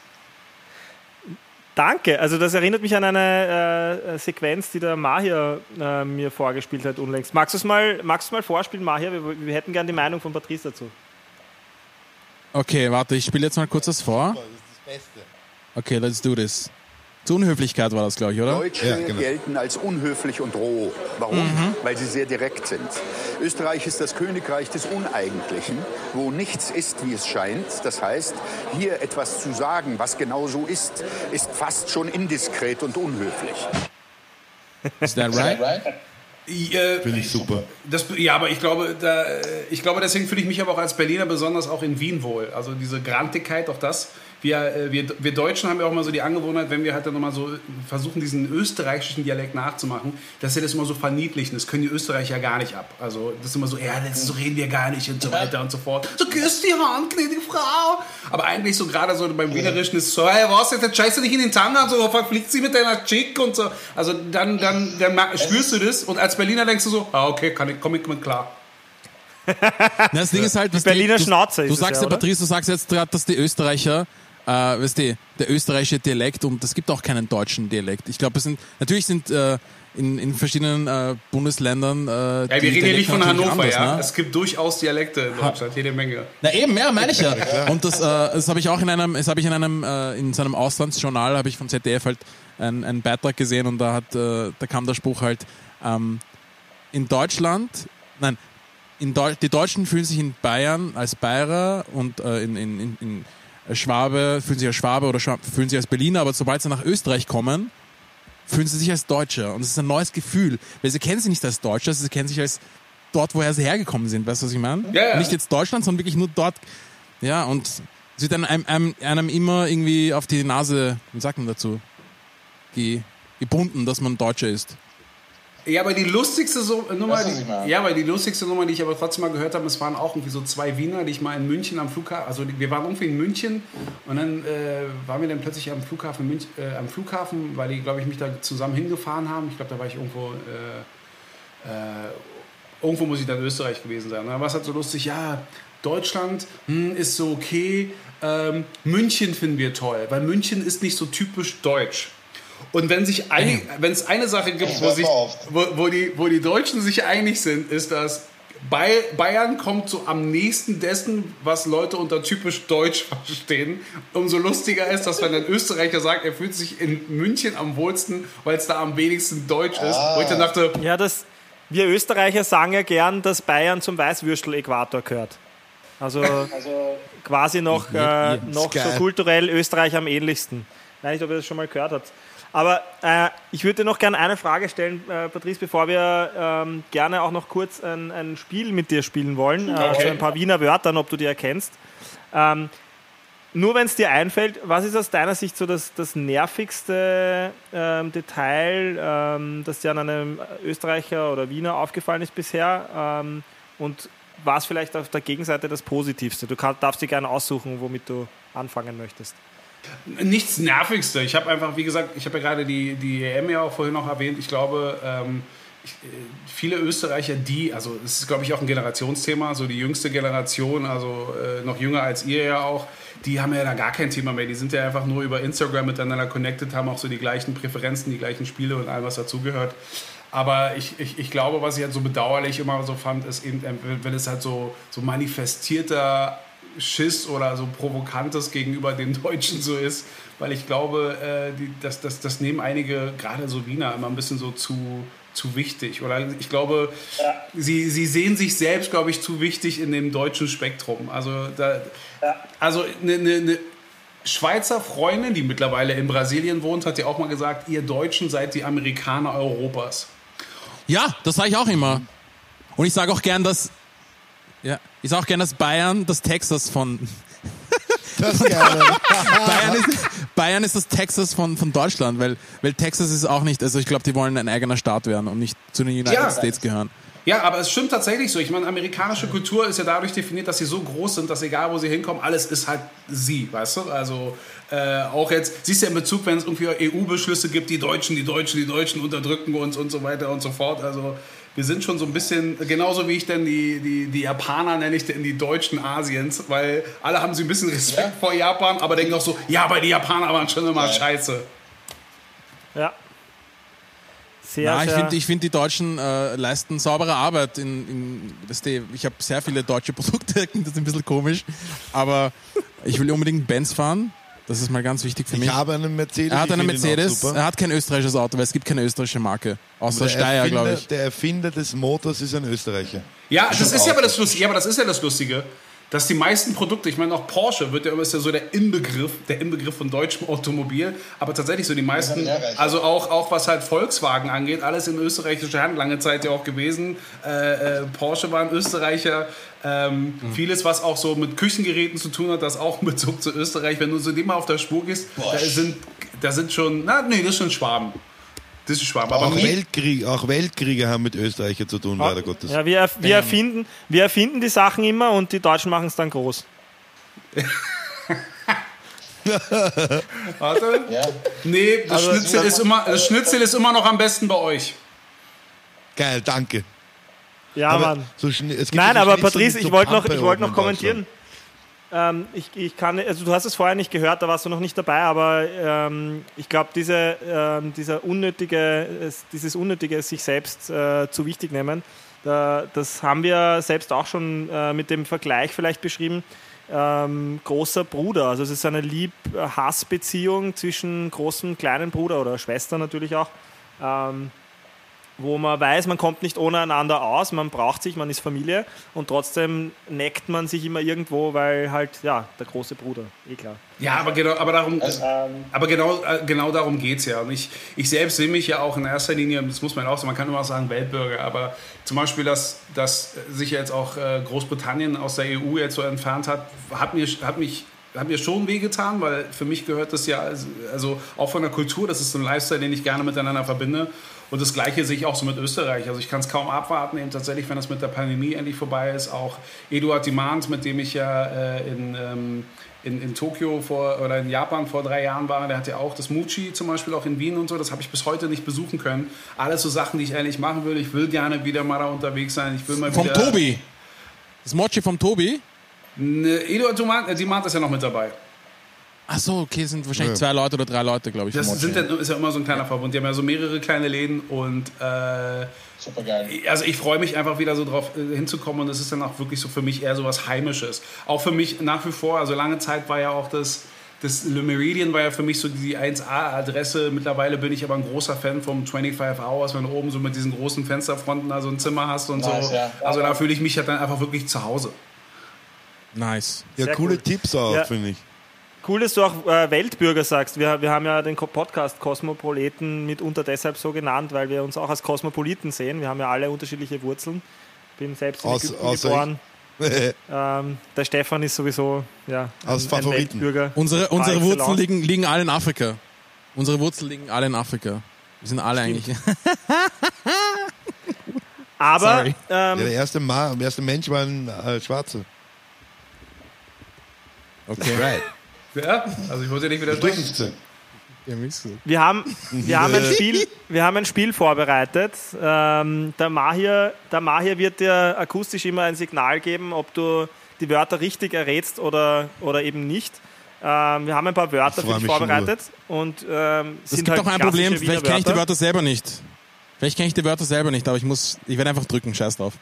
Danke. Also das erinnert mich an eine äh, Sequenz, die der Mahir äh, mir vorgespielt hat unlängst. Magst du es mal, magst mal vorspielen, Mahir? Wir, wir hätten gerne die Meinung von Patrice dazu. Okay, warte, ich spiele jetzt mal kurz das vor. Das ist das Beste. Okay, let's do this. Zur Unhöflichkeit war das, glaube ich, oder? Deutsche Ja, genau. gelten als unhöflich und roh. Warum? Weil sie sehr direkt sind. Österreich ist das Königreich des Uneigentlichen, wo nichts ist, wie es scheint. Das heißt, hier etwas zu sagen, was genau so ist, ist fast schon indiskret und unhöflich. Is that right? Right? Äh, Finde ich super. Das, ja, aber ich glaube, da, äh, ich glaube, deswegen fühle ich mich aber auch als Berliner besonders auch in Wien wohl. Also diese Grantigkeit, auch das wir, äh, wir, wir Deutschen haben ja auch immer so die Angewohnheit, wenn wir halt dann nochmal so versuchen, diesen österreichischen Dialekt nachzumachen, dass wir das immer so verniedlichen. Das können die Österreicher gar nicht ab. Also das ist immer so, ja, das, so reden wir gar nicht und so weiter und so fort. So, küsst die Hand, gnädige Frau. Aber eigentlich so gerade so beim Wienerischen ist so, hey, was, jetzt scheißt du dich in den Zahn an, so verfliegt sie mit deiner Chick und so. Also dann, dann, dann merk- spürst du das und als Berliner denkst du so, ah, okay, kann ich, komm ich mit klar. Na, das Ding ist halt, was Berliner du, Schnauze Du sagst ja, ja, oder? Patrice, du sagst jetzt gerade, dass die Österreicher, äh, weißt du, der österreichische Dialekt und es gibt auch keinen deutschen Dialekt. Ich glaube, es sind, natürlich sind äh, in, in verschiedenen äh, Bundesländern. Äh, Ja, wir reden hier nicht von Hannover, anders, ja. Ne? Es gibt durchaus Dialekte in Deutschland, jede Menge. Na eben, ja, meine ich ja. Und das, äh, das habe ich auch in einem, das habe ich in einem, äh, in so einem Auslandsjournal, habe ich von ZDF halt einen, einen Beitrag gesehen und da hat, äh, da kam der Spruch halt, ähm, in Deutschland, nein, in Deu die Deutschen fühlen sich in Bayern als Bayer und äh, in, in, in, in Schwabe fühlen sich als Schwabe oder Schwab fühlen sich als Berliner, aber sobald sie nach Österreich kommen, fühlen sie sich als Deutscher. Und es ist ein neues Gefühl, weil sie kennen sich nicht als Deutscher, sie kennen sich als dort, woher sie hergekommen sind. Weißt du, was ich meine? Ja, ja. Nicht jetzt Deutschland, sondern wirklich nur dort. Ja, und es wird einem, einem, einem, immer irgendwie auf die Nase, wie sagt man dazu, ge, gebunden, dass man Deutscher ist. Ja, aber die lustigste so Nummer, die, ja, aber die lustigste Nummer, die ich aber trotzdem mal gehört habe, es waren auch irgendwie so zwei Wiener, die ich mal in München am Flughafen, also wir waren irgendwie in München und dann äh, waren wir dann plötzlich am Flughafen, Münch, äh, am Flughafen, weil die, glaube ich, mich da zusammen hingefahren haben. Ich glaube, da war ich irgendwo, äh, äh, irgendwo muss ich dann in Österreich gewesen sein. Da war es halt so lustig, ja, Deutschland hm, ist so okay, ähm, München finden wir toll, weil München ist nicht so typisch deutsch. Und wenn sich einig, wenn es eine Sache gibt, wo, sich, wo, wo, die, wo die Deutschen sich einig sind, ist, dass Bay- Bayern kommt so am nächsten dessen, was Leute unter typisch deutsch verstehen. Umso lustiger ist, dass wenn ein Österreicher sagt, er fühlt sich in München am wohlsten, weil es da am wenigsten deutsch ist. Wo ich dann dachte, Ja, das, wir Österreicher sagen ja gern, dass Bayern zum Weißwürstel-Äquator gehört. Also quasi noch, äh, noch so kulturell Österreich am ähnlichsten. Ich weiß nicht, ob ihr das schon mal gehört habt. Aber äh, ich würde dir noch gerne eine Frage stellen, äh, Patrice, bevor wir ähm, gerne auch noch kurz ein, ein Spiel mit dir spielen wollen. Äh, Okay. So ein paar Wiener Wörtern, ob du die erkennst. Ähm, nur wenn es dir einfällt, was ist aus deiner Sicht so das, das nervigste ähm, Detail, ähm, das dir an einem Österreicher oder Wiener aufgefallen ist bisher? Ähm, und was vielleicht auf der Gegenseite das Positivste? Du kann, darfst dir gerne aussuchen, womit du anfangen möchtest. Nichts Nervigste. Ich habe einfach, wie gesagt, ich habe ja gerade die, die EM ja auch vorhin noch erwähnt. Ich glaube, ähm, ich, äh, viele Österreicher, die, also es ist, glaube ich, auch ein Generationsthema, so die jüngste Generation, also äh, noch jünger als ihr ja auch, die haben ja da gar kein Thema mehr. Die sind ja einfach nur über Instagram miteinander connected, haben auch so die gleichen Präferenzen, die gleichen Spiele und all was dazugehört. Aber ich, ich, ich glaube, was ich halt so bedauerlich immer so fand, ist eben, wenn es halt so, so manifestierter Schiss oder so Provokantes gegenüber den Deutschen so ist. Weil ich glaube, äh, die, das, das, das nehmen einige, gerade so Wiener, immer ein bisschen so zu, zu wichtig. Oder ich glaube, sie, sie sehen sich selbst, glaube ich, zu wichtig in dem deutschen Spektrum. Also, da, also eine, eine, eine Schweizer Freundin, die mittlerweile in Brasilien wohnt, hat ja auch mal gesagt, ihr Deutschen seid die Amerikaner Europas. Ja, das sage ich auch immer. Und ich sage auch gern, dass ja, ich sage auch gern, dass Bayern das Texas von Das gerne. Bayern ist, Bayern ist das Texas von, von Deutschland, weil, weil Texas ist auch nicht, also ich glaube, die wollen ein eigener Staat werden und nicht zu den United Ja. States gehören. Ja, aber es stimmt tatsächlich so. Ich meine, amerikanische Kultur ist ja dadurch definiert, dass sie so groß sind, dass egal wo sie hinkommen, alles ist halt sie, weißt du? Also äh, auch jetzt, siehst du ja in Bezug, wenn es irgendwie EU-Beschlüsse gibt, die Deutschen, die Deutschen, die Deutschen unterdrücken uns und so weiter und so fort. Also wir sind schon so ein bisschen, genauso wie ich denn die, die, die Japaner nenne ich denn die Deutschen Asiens, weil alle haben so ein bisschen Respekt vor Japan, aber denken auch so, ja, aber die Japaner waren schon immer scheiße. Ja. Sehr, Na, ich finde, ich find, die Deutschen äh, leisten saubere Arbeit. In, in, weißt du, ich habe sehr viele deutsche Produkte, das ist ein bisschen komisch, aber ich will unbedingt Benz fahren. Das ist mal ganz wichtig für mich. Ich habe einen Mercedes. er hat einen Mercedes, er hat kein österreichisches Auto, weil es gibt keine österreichische Marke. Außer Der Steyr, glaube ich. Der Erfinder des Motors ist ein Österreicher. Ja, das ist ja aber das Lustige. Ja, aber das ist ja das Lustige. Dass die meisten Produkte, ich meine auch Porsche wird ja immer ist ja so der Inbegriff, der Inbegriff von deutschem Automobil, aber tatsächlich so die meisten, also auch, auch was halt Volkswagen angeht, alles in österreichischer Hand, lange Zeit ja auch gewesen. Äh, äh, Porsche war ein Österreicher, ähm, vieles, was auch so mit Küchengeräten zu tun hat, das auch mit Bezug zu Österreich. Wenn du so dem mal auf der Spur gehst, da sind, da sind schon, na nee, das ist schon Schwaben. Das ist Schwaben. Aber Auch, Weltkrieg, auch Weltkriege haben mit Österreicher zu tun, leider Gottes. Ja, wir, wir, erfinden, wir erfinden die Sachen immer und die Deutschen machen es dann groß. Warte. Nee, das, Also, Schnitzel ist immer, das Schnitzel ist immer noch am besten bei euch. Geil, danke. Ja, Aber Mann. so schn- es gibt Nein, so aber Patrice, ich wollte noch, ich wollte oben noch kommentieren. Ähm, ich, ich kann, also du hast es vorher nicht gehört, da warst du noch nicht dabei, aber ähm, ich glaube, diese, ähm, dieser unnötige, es- dieses unnötige sich selbst äh, zu wichtig nehmen, da, das haben wir selbst auch schon äh, mit dem Vergleich vielleicht beschrieben. Ähm, großer Bruder, also es ist eine Lieb-Hass-Beziehung zwischen großem und kleinen Bruder oder Schwester natürlich auch. Wo man weiß, man kommt nicht ohne einander aus, man braucht sich, man ist Familie und trotzdem neckt man sich immer irgendwo, weil halt, ja, der große Bruder, eh klar. Ja, aber genau, aber darum, Also, ähm, aber genau, äh, genau darum geht es ja. Und ich, ich selbst sehe mich ja auch in erster Linie, das muss man auch sagen, man kann immer auch sagen Weltbürger, aber zum Beispiel, dass, dass sich jetzt auch äh, Großbritannien aus der EU jetzt so entfernt hat, hat mir, hat mich hat mir schon wehgetan, weil für mich gehört das ja, also- also auch von der Kultur, das ist so ein Lifestyle, den ich gerne miteinander verbinde. Und das Gleiche sehe ich auch so mit Österreich. Also ich kann es kaum abwarten, eben tatsächlich, wenn das mit der Pandemie endlich vorbei ist. Auch Eduard Dimant, mit dem ich ja äh, in, ähm, in, in Tokio vor, oder in Japan vor drei Jahren war, der hat ja auch das Muchi zum Beispiel auch in Wien und so. Das habe ich bis heute nicht besuchen können. Alles so Sachen, die ich eigentlich machen will. Ich will gerne wieder mal da unterwegs sein. Ich will mal Vom wieder... Tobi. Das Mochi vom Tobi? Ne, Eduard Dimant, äh, Dimant ist ja noch mit dabei. Ach so, okay, sind wahrscheinlich Ja. zwei Leute oder drei Leute, glaube ich. Das sind dann, ist ja immer so ein kleiner Verbund. Die haben ja so mehrere kleine Läden und äh, Super geil. also ich freue mich einfach wieder so drauf äh, hinzukommen und es ist dann auch wirklich so für mich eher so was Heimisches. Auch für mich nach wie vor, also lange Zeit war ja auch das, das Le Meridian war ja für mich so die 1A-Adresse. Mittlerweile bin ich aber ein großer Fan vom 25 Hours, wenn du oben so mit diesen großen Fensterfronten da so ein Zimmer hast und Nice, so. ja. Also da fühle ich mich halt dann einfach wirklich zu Hause. Nice. Ja, Sehr coole cool. Tipps auch, Ja. finde ich. Cool, dass du auch äh, Weltbürger sagst. Wir, wir haben ja den Podcast Kosmopoliten mitunter deshalb so genannt, weil wir uns auch als Kosmopoliten sehen. Wir haben ja alle unterschiedliche Wurzeln. Bin selbst in Aus- Ägypten geboren. Ähm, der Stefan ist sowieso ja, ein, Aus ein Favoriten. Weltbürger. Unsere, unsere Wurzeln liegen, liegen alle in Afrika. Unsere Wurzeln liegen alle in Afrika. Wir sind alle eigentlich. Aber Sorry. Ja, ähm, der erste, Ma der erste Mensch war ein äh, Schwarzer. Okay. Right. Ja, also ich wollte ja nicht widersprechen. wir, haben, wir, haben ein Spiel, wir haben ein Spiel vorbereitet. Ähm, der, Mahir, der Mahir wird dir akustisch immer ein Signal geben, ob du die Wörter richtig errätst oder, oder eben nicht. Ähm, wir haben ein paar Wörter für dich vorbereitet. Und, ähm, Es sind gibt halt auch ein Problem, Wiener vielleicht kenne ich die Wörter selber nicht. Vielleicht kenne ich die Wörter selber nicht, aber ich muss, ich werde einfach drücken, scheiß drauf.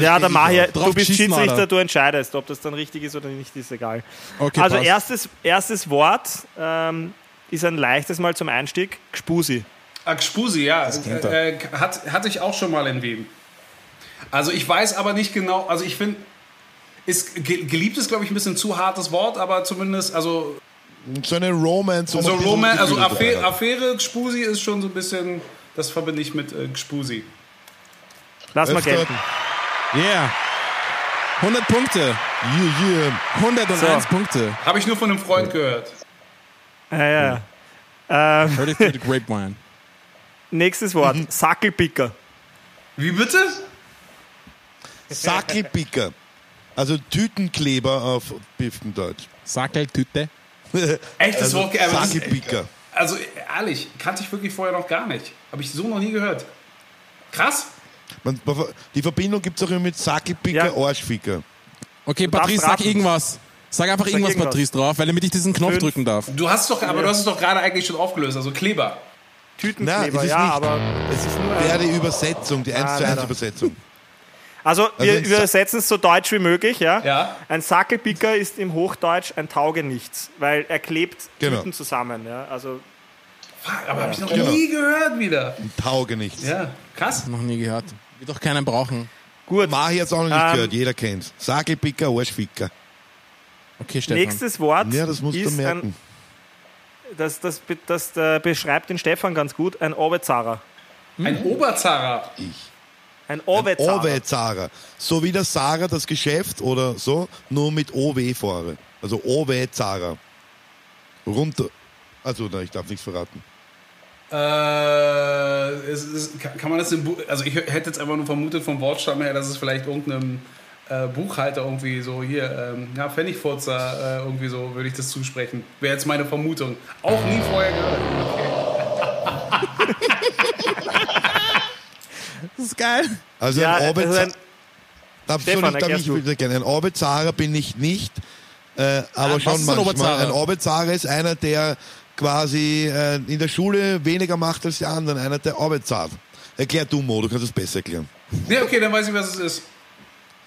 Ja, der Mahir, Drauf du bist Schiedsrichter, du entscheidest, ob das dann richtig ist oder nicht, ist egal. Okay, also passt. erstes, erstes Wort ähm, ist ein leichtes Mal zum Einstieg, Gspusi. Ah, Gspusi, ja. kennt er. Äh, äh, hat, hatte ich auch schon mal in Wien. Also ich weiß aber nicht genau, also ich finde, ist ge- geliebt ist, glaube ich, ein bisschen zu hartes Wort, aber zumindest, also So eine Romance. also Gefühle dabei Affäre. Affäre Gspusi ist schon so ein bisschen, das verbinde ich mit äh, Gspusi. Lass mal Öfter- gelten. Yeah. 100 Punkte. Yeah, yeah. 101 So. Punkte. Habe ich nur von einem Freund gehört. Ja, ja. Ähm, Heard it through the grapevine. nächstes Wort, Mhm. Sackelpicker. Wie bitte? Sackelpicker. Also Tütenkleber auf Biftendeutsch. Sackeltüte. Echt, das Also Wort, aber das, Sackelpicker. also ehrlich, kannte ich wirklich vorher noch gar nicht. Habe ich so noch nie gehört. Krass. Man, die Verbindung gibt es auch immer mit Sackelpicker, Ja. Arschficker. Okay, Patrice, sag irgendwas. Sag einfach irgendwas, irgendwas. Patrice, drauf, weil damit ich diesen Knopf Fünf. drücken darf. Du hast es doch, aber du hast es doch gerade eigentlich schon aufgelöst, also Kleber. Tütenkleber, Nein, es ist ja, nicht. aber es ist nur Wäre ein, die Übersetzung, die 1 zu 1 leider. Übersetzung. Also, wir ein Sa- übersetzen es so deutsch wie möglich, ja? Ja. Ein Sackelpicker ist im Hochdeutsch ein Taugenichts, weil er klebt Genau. Tüten zusammen, ja? Also, Fuck, aber habe ich noch Genau. nie gehört wieder. Tauge nichts. Ja, krass. Noch nie gehört. Wird doch keinen brauchen. Gut. Mach ich jetzt auch noch nicht Ähm, gehört, jeder kennt's. Sagelpicker, Arschficker. Okay, Stefan. Nächstes Wort Ja, das musst du merken. ein, das, das, be- das, äh, beschreibt den Stefan ganz gut, ein Obezarer. Ein Oberzahrer. Ein Obezarer. Owe-Zara. So wie der Sarah das Geschäft oder so, nur mit OW vorne. Also Owe-Zara. Runter. Also, na, ich darf nichts verraten. Äh, es ist, kann, man das im Bu Also ich hätte jetzt einfach nur vermutet vom Wortstamm her, dass es vielleicht irgendeinem äh, Buchhalter irgendwie so hier, ähm, ja, Pfennigfurzer, äh, irgendwie so würde ich das zusprechen. Wäre jetzt meine Vermutung. Auch nie vorher gehört. Das ist geil. Also Ja, ein also Obe-Zara. ein- Darf, Stefan, ich, darf ich gerne. Ein Orbezahrer bin ich nicht, äh, aber was schon ein manchmal. Ein Orbezahrer ist einer, der quasi äh, in der Schule weniger macht als die anderen. Einer, der Orbezahrt. Erklär du, Mo, du kannst es besser erklären. Nee, okay, dann weiß ich, was es ist.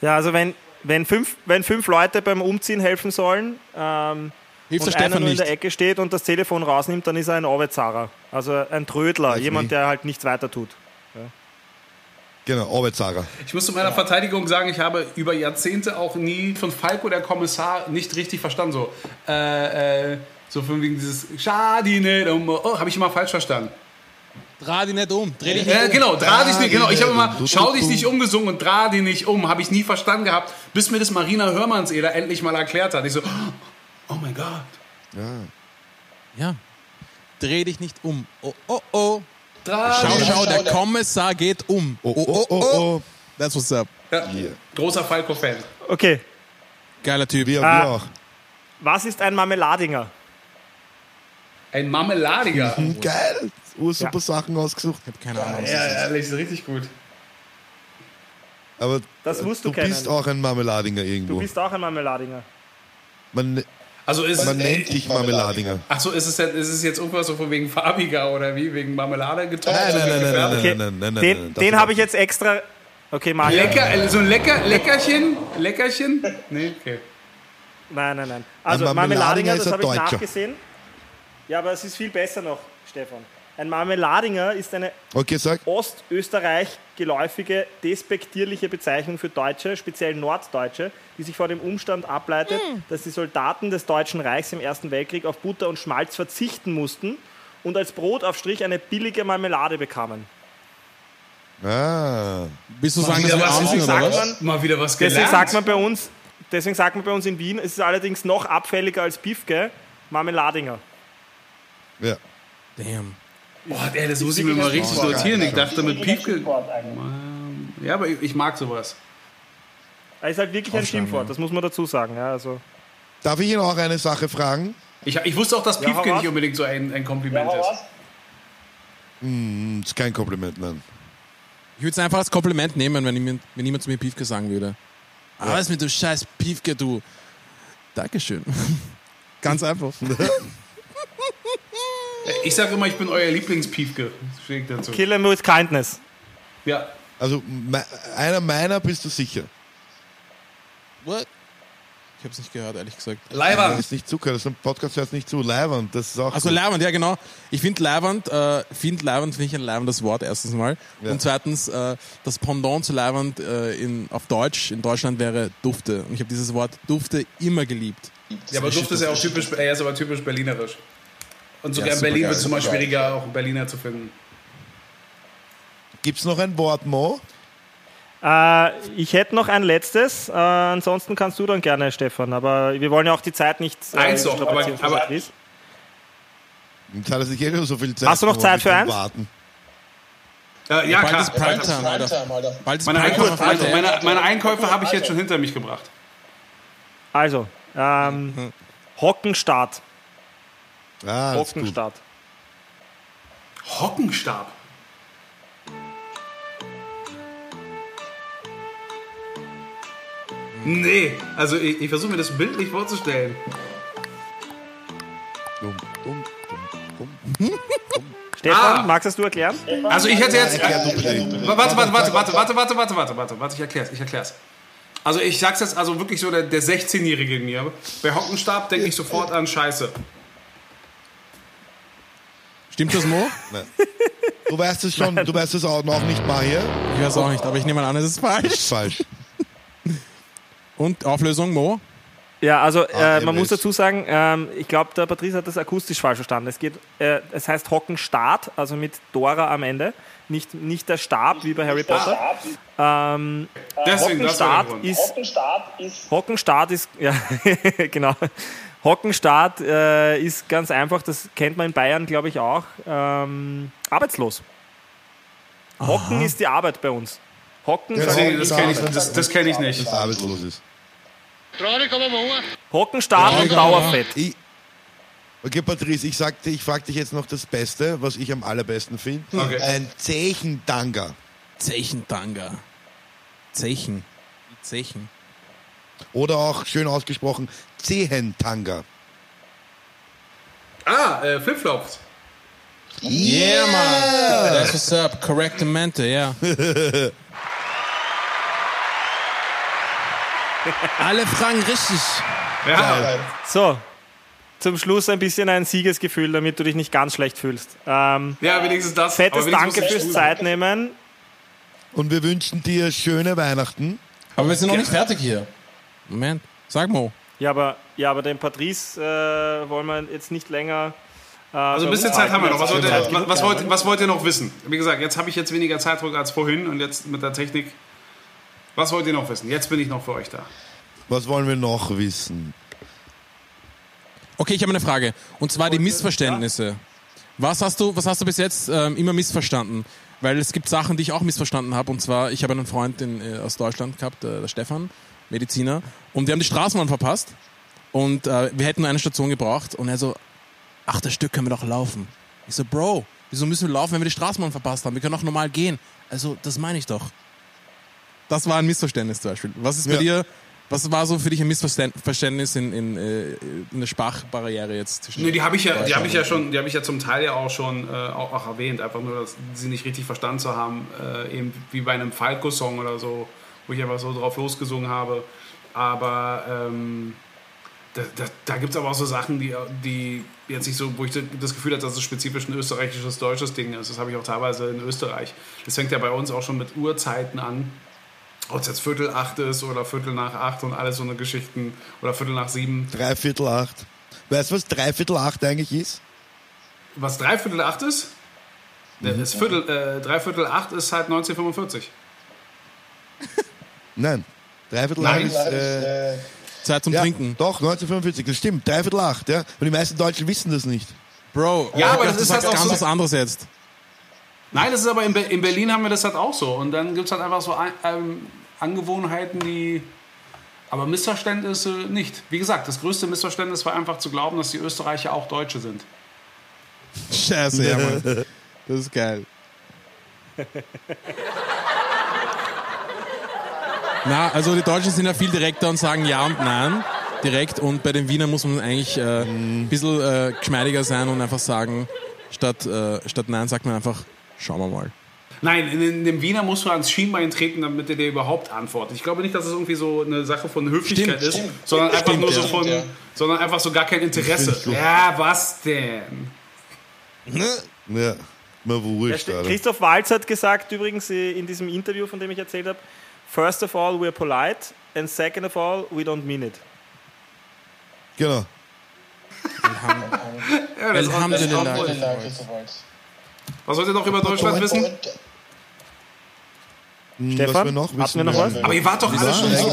Ja, also wenn, wenn, fünf, wenn fünf Leute beim Umziehen helfen sollen ähm, Hilft und der einer Stefan nur in nicht. der Ecke steht und das Telefon rausnimmt, dann ist er ein Obezarer. Also ein Trödler, Weiß jemand, nicht. der halt nichts weiter tut. Genau, Orbezahrer. Ich muss zu meiner Verteidigung sagen, ich habe über Jahrzehnte auch nie von Falco, der Kommissar, nicht richtig verstanden. So, äh, äh, so von wegen dieses Schadi nicht um. Oh, habe ich immer falsch verstanden. Dreh dich nicht um. Dreh dich nicht Ja, um. genau, dreh dich nicht, genau. Ich habe immer, schau dich nicht umgesungen und dreh dich nicht um. Habe ich nie verstanden gehabt, bis mir das Marina Hörmannseder endlich mal erklärt hat. Ich so, oh mein Gott. Ja. Dreh dich nicht um. Oh, oh, oh. Dreh Schau, schau, der Kommissar geht um. Oh, oh, oh, oh. That's what's up. Ja, großer Falco-Fan. Okay, Geiler Typ. Wir, Ah. wir auch. was ist ein Marmeladinger? Ein Marmeladiger. Hm, Geil. Ursuper Sachen ausgesucht. Ich hab keine Ahnung. was Ja, das ist. ehrlich, ist richtig gut. Aber Das musst du du bist auch ein Marmeladinger Du irgendwo. bist auch ein Marmeladinger. Man, Also ist man es, nennt dich Marmeladinger. Ach so, ist es, jetzt- ist es jetzt irgendwas so von wegen farbiger oder wie? Wegen Marmelade getaucht? Nein, nein, nein, nein, Okay, nein, nein, nein, den den habe ich jetzt extra. Okay, mach ich. Lecker, so ein Lecker, Leckerchen? Leckerchen? Nee, okay. Nein, nein, nein. Also Marmeladinger Marmeladinger, das habe ich Deutscher. nachgesehen. Ja, aber es ist viel besser noch, Stefan. Ein Marmeladinger ist eine Okay. Ostösterreich geläufige, despektierliche Bezeichnung für Deutsche, speziell Norddeutsche, die sich vor dem Umstand ableitet, dass die Soldaten des Deutschen Reichs im Ersten Weltkrieg auf Butter und Schmalz verzichten mussten und als Brotaufstrich eine billige Marmelade bekamen. Ah. Willst du sagen, dass wieder wir was arm sind, oder sagt was? man- Mal wieder was Deswegen gelernt. sagt man bei uns, deswegen sagt man bei uns in Wien, es ist allerdings noch abfälliger als Piefke, Marmeladinger. Ja. Damn. Boah, ey, das muss ich mir mal richtig Schimpfwort. notieren. Ich dachte mit Piefke. Eigentlich. Ja, aber ich, mag sowas. Es ist halt wirklich ein Schimpfwort, das muss man dazu sagen. Ja, also. Darf ich Ihnen auch eine Sache fragen? Ich, ich wusste auch, dass Ja, Piefke nicht unbedingt so ein, ein Kompliment Ja, ist. Hm, ist kein Kompliment, nein. Ich würde es einfach als Kompliment nehmen, wenn, ich mir, wenn jemand zu mir Piefke sagen würde. Aber was mit du scheiß Piefke, du. Dankeschön. Ganz einfach. Ich sage immer, ich bin euer Lieblingspiefke. Das dazu. Kill him with kindness. Ja. Also einer meiner bist du sicher. What? Ich hab's nicht gehört, ehrlich gesagt. Das Leiber. ist nicht Zucker, das ist ein Podcast, hört nicht zu. Leiwand, das ist auch. Also gut. Leibwand, ja genau. Ich finde Leibwand, äh, find Leibwand finde ich ein leibendes Wort erstens mal. Ja. Und zweitens, äh, das Pendant zu Leibwand äh, in, auf Deutsch, in Deutschland wäre Dufte. Und ich habe dieses Wort Dufte immer geliebt. Ja, aber Duft ist ja auch typisch, er ist aber typisch berlinerisch. Und sogar Ja, in Berlin wird es immer schwieriger, auch einen Berliner zu finden. Gibt's noch ein Wort, Mo? Äh, ich hätte noch ein letztes, äh, ansonsten kannst du dann gerne, Stefan. Aber wir wollen ja auch die Zeit nicht äh, Eins doch, aber- für aber-. Jetzt hat er sich eh schon so viel Zeit. Hast du noch Zeit für eins? Warten. Äh, ja, Bald klar. ist Primetime, Alter. Primetime, Alter. Bald ist Meine, Primetime Einkäufe, also RTL. meine, meine Einkäufe habe ich jetzt schon hinter mich gebracht. Also, ähm, Hockenstart. Ah. Hockenstart. Hockenstab. Nee, also ich, ich versuche mir das bildlich vorzustellen. Dumm, dumm, dumm, dumm. Stefan, Ah. magst du erklären? Also ich hätte jetzt... Warte, warte, warte, warte, warte, warte, warte, warte, warte, warte, ich erklär's, ich erklär's. Also ich sag's jetzt also wirklich so der, der 16-Jährige in mir. Bei Hockenstab denke ich sofort an Scheiße. Stimmt das, Mo? Nein. Du weißt es schon, du weißt es auch noch nicht mal hier. Ich weiß auch nicht, aber ich nehme an, es ist falsch. Falsch. Und Auflösung, Mo? Ja, also Ah, äh, man muss dazu sagen, ähm, ich glaube, der Patrice hat das akustisch falsch verstanden. Es geht, äh, es heißt Hockenstart, also mit Dora am Ende, nicht, nicht der Stab wie bei Harry Potter. Ähm, Deswegen, das war der Hockenstart ist, Hockenstart ist, ja, genau. Hockenstart äh, ist ganz einfach, das kennt man in Bayern, glaube ich, auch. Ähm, arbeitslos. Hocken ist die Arbeit bei uns. Hocken, Ja, sagen- Das, das kenne ich, das, das kenn ich nicht. Das arbeitslos ist. Traurig, aber wahr. Hockenstart und Dauerfett. Ich, okay, Patrice, ich sagte, ich frage dich jetzt noch das Beste, was ich am allerbesten finde. Okay. Ein Zechendanga. Zechentanga. Zechen. Zechen. Oder auch schön ausgesprochen Zehentanga. Ah, äh, Flipflops. Yeah, man. That's what's up. Correctamente, ja. Alle Fragen richtig. Ja, So, zum Schluss ein bisschen ein Siegesgefühl, damit du dich nicht ganz schlecht fühlst. Ähm, ja wenigstens das. fettes aber wenigstens Danke fürs Zeitnehmen. Und wir wünschen dir schöne Weihnachten. Aber wir sind noch nicht fertig hier. Moment. Sag Mo. Ja, aber, ja, aber den Patrice äh, wollen wir jetzt nicht länger. Äh, Also ein bisschen Zeit haben wir noch. Was wollt, ihr, was, was, wollt, was wollt ihr noch wissen? Wie gesagt, jetzt habe ich jetzt weniger Zeitdruck als vorhin und jetzt mit der Technik. Was wollt ihr noch wissen? Jetzt bin ich noch für euch da. Was wollen wir noch wissen? Okay, ich habe eine Frage. Und zwar die Missverständnisse. Was hast du, was hast du bis jetzt ähm, immer missverstanden? Weil es gibt Sachen, die ich auch missverstanden habe. Und zwar, ich habe einen Freund in, äh, aus Deutschland gehabt, äh, der Stefan, Mediziner. Und wir haben die Straßenbahn verpasst. Und äh, wir hätten nur eine Station gebraucht. Und er so, ach, das Stück können wir doch laufen. Ich so, Bro, wieso müssen wir laufen, wenn wir die Straßenbahn verpasst haben? Wir können auch normal gehen. Also, das meine ich doch. Das war ein Missverständnis zum Beispiel. Was ist bei Ja. dir, was war so für dich ein Missverständnis in, in, äh, in der Sprachbarriere jetzt? zwischen Nee, die habe ich ja, die habe ich ja schon, die habe ich ja zum Teil ja auch schon äh, auch, auch erwähnt, einfach nur, dass sie nicht richtig verstanden zu haben, äh, eben wie bei einem Falco-Song oder so, wo ich einfach so drauf losgesungen habe. Aber ähm, da, da, da gibt es aber auch so Sachen, die, die jetzt nicht so, wo ich das Gefühl habe, dass es spezifisch ein österreichisches, deutsches Ding ist. Das habe ich auch teilweise in Österreich. Das fängt ja bei uns auch schon mit Uhrzeiten an. Ob es jetzt Viertel acht ist oder Viertel nach acht und alles so eine Geschichten oder Viertel nach sieben. Dreiviertel acht. Weißt du, was Dreiviertel acht eigentlich ist? Was dreiviertel acht ist? Das Viertel, äh, dreiviertel acht ist halt 1945. Nein. Dreiviertel Nein. acht ist. Äh, Zeit zum ja, Trinken. Doch, 1945, das stimmt. Dreiviertel acht, ja. Und die meisten Deutschen wissen das nicht. Bro, Ja, aber das dachte, ist halt auch ganz so- was anderes jetzt. Nein, das ist aber in, Be in Berlin haben wir das halt auch so. Und dann gibt es halt einfach so ein, ähm, Angewohnheiten, die. Aber Missverständnisse nicht. Wie gesagt, das größte Missverständnis war einfach zu glauben, dass die Österreicher auch Deutsche sind. Scheiße, ja, Mann. Das ist geil. Na, also die Deutschen sind ja viel direkter und sagen ja und nein direkt und bei den Wienern muss man eigentlich äh, ein bisschen äh, geschmeidiger sein und einfach sagen, statt, äh, statt nein sagt man einfach, schauen wir mal. Nein, in, in dem Wiener musst du ans Schienbein treten, damit er dir überhaupt antwortet. Ich glaube nicht, dass es irgendwie so eine Sache von Höflichkeit Stimmt, ist, stimmt. sondern einfach Stimmt, nur so ja. von, sondern einfach so gar kein Interesse. Ja, was denn? Ja, mal wurscht, Ja. Christoph Walz hat gesagt, übrigens äh, in diesem Interview, von dem ich erzählt habe, First of all, we're polite, and second of all, we don't mean it. Genau. Ja, das Alhamdulillah. Was wollt ihr noch über Deutschland wissen? Hm, Stefan, was wir noch wissen wir noch was? Aber ihr wart doch alle schon so.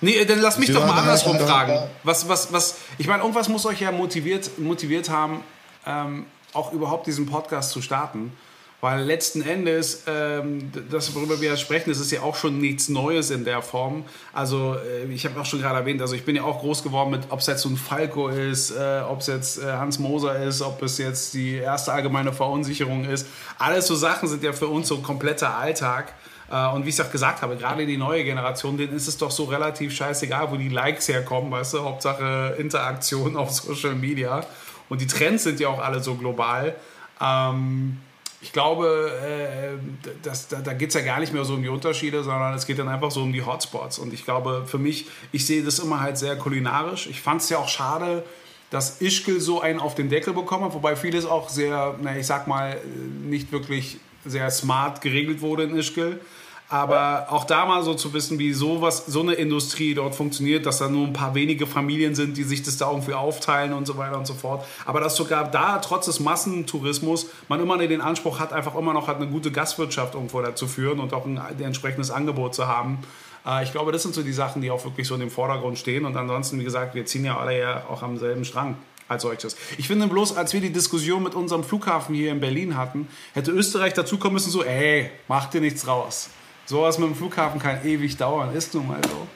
Nee, dann lass mich Sie doch mal andersrum fragen. Was, was, was, ich meine, irgendwas muss euch ja motiviert, motiviert haben, ähm, auch überhaupt diesen Podcast zu starten. Weil letzten Endes, ähm, das, worüber wir sprechen, das ist ja auch schon nichts Neues in der Form. Also, äh, ich habe auch schon gerade erwähnt, also ich bin ja auch groß geworden mit, ob es jetzt so ein Falco ist, äh, ob es jetzt äh, Hans Moser ist, ob es jetzt die erste allgemeine Verunsicherung ist. Alles so Sachen sind ja für uns so kompletter Alltag. Äh, Und wie ich es auch gesagt habe, gerade die neue Generation, denen ist es doch so relativ scheißegal, wo die Likes herkommen, weißt du, Hauptsache Interaktion auf Social Media. Und die Trends sind ja auch alle so global. Ähm, ich glaube, äh, das, da, da geht es ja gar nicht mehr so um die Unterschiede, sondern es geht dann einfach so um die Hotspots. Und ich glaube, für mich, ich sehe das immer halt sehr kulinarisch. Ich fand es ja auch schade, dass Ischgl so einen auf den Deckel bekommen hat, wobei vieles auch sehr, na, ich sag mal, nicht wirklich sehr smart geregelt wurde in Ischgl. Aber auch da mal so zu wissen, wie sowas, so eine Industrie dort funktioniert, dass da nur ein paar wenige Familien sind, die sich das da irgendwie aufteilen und so weiter und so fort. Aber dass sogar da, trotz des Massentourismus, man immer den Anspruch hat, einfach immer noch halt eine gute Gastwirtschaft irgendwo dazu führen und auch ein, ein entsprechendes Angebot zu haben. Äh, ich glaube, das sind so die Sachen, die auch wirklich so im Vordergrund stehen. Und ansonsten, wie gesagt, wir ziehen ja alle ja auch am selben Strang als solches. Ich finde bloß, als wir die Diskussion mit unserem Flughafen hier in Berlin hatten, hätte Österreich dazukommen müssen, so, ey, mach dir nichts raus. Sowas mit dem Flughafen kann ewig dauern, ist nun mal so.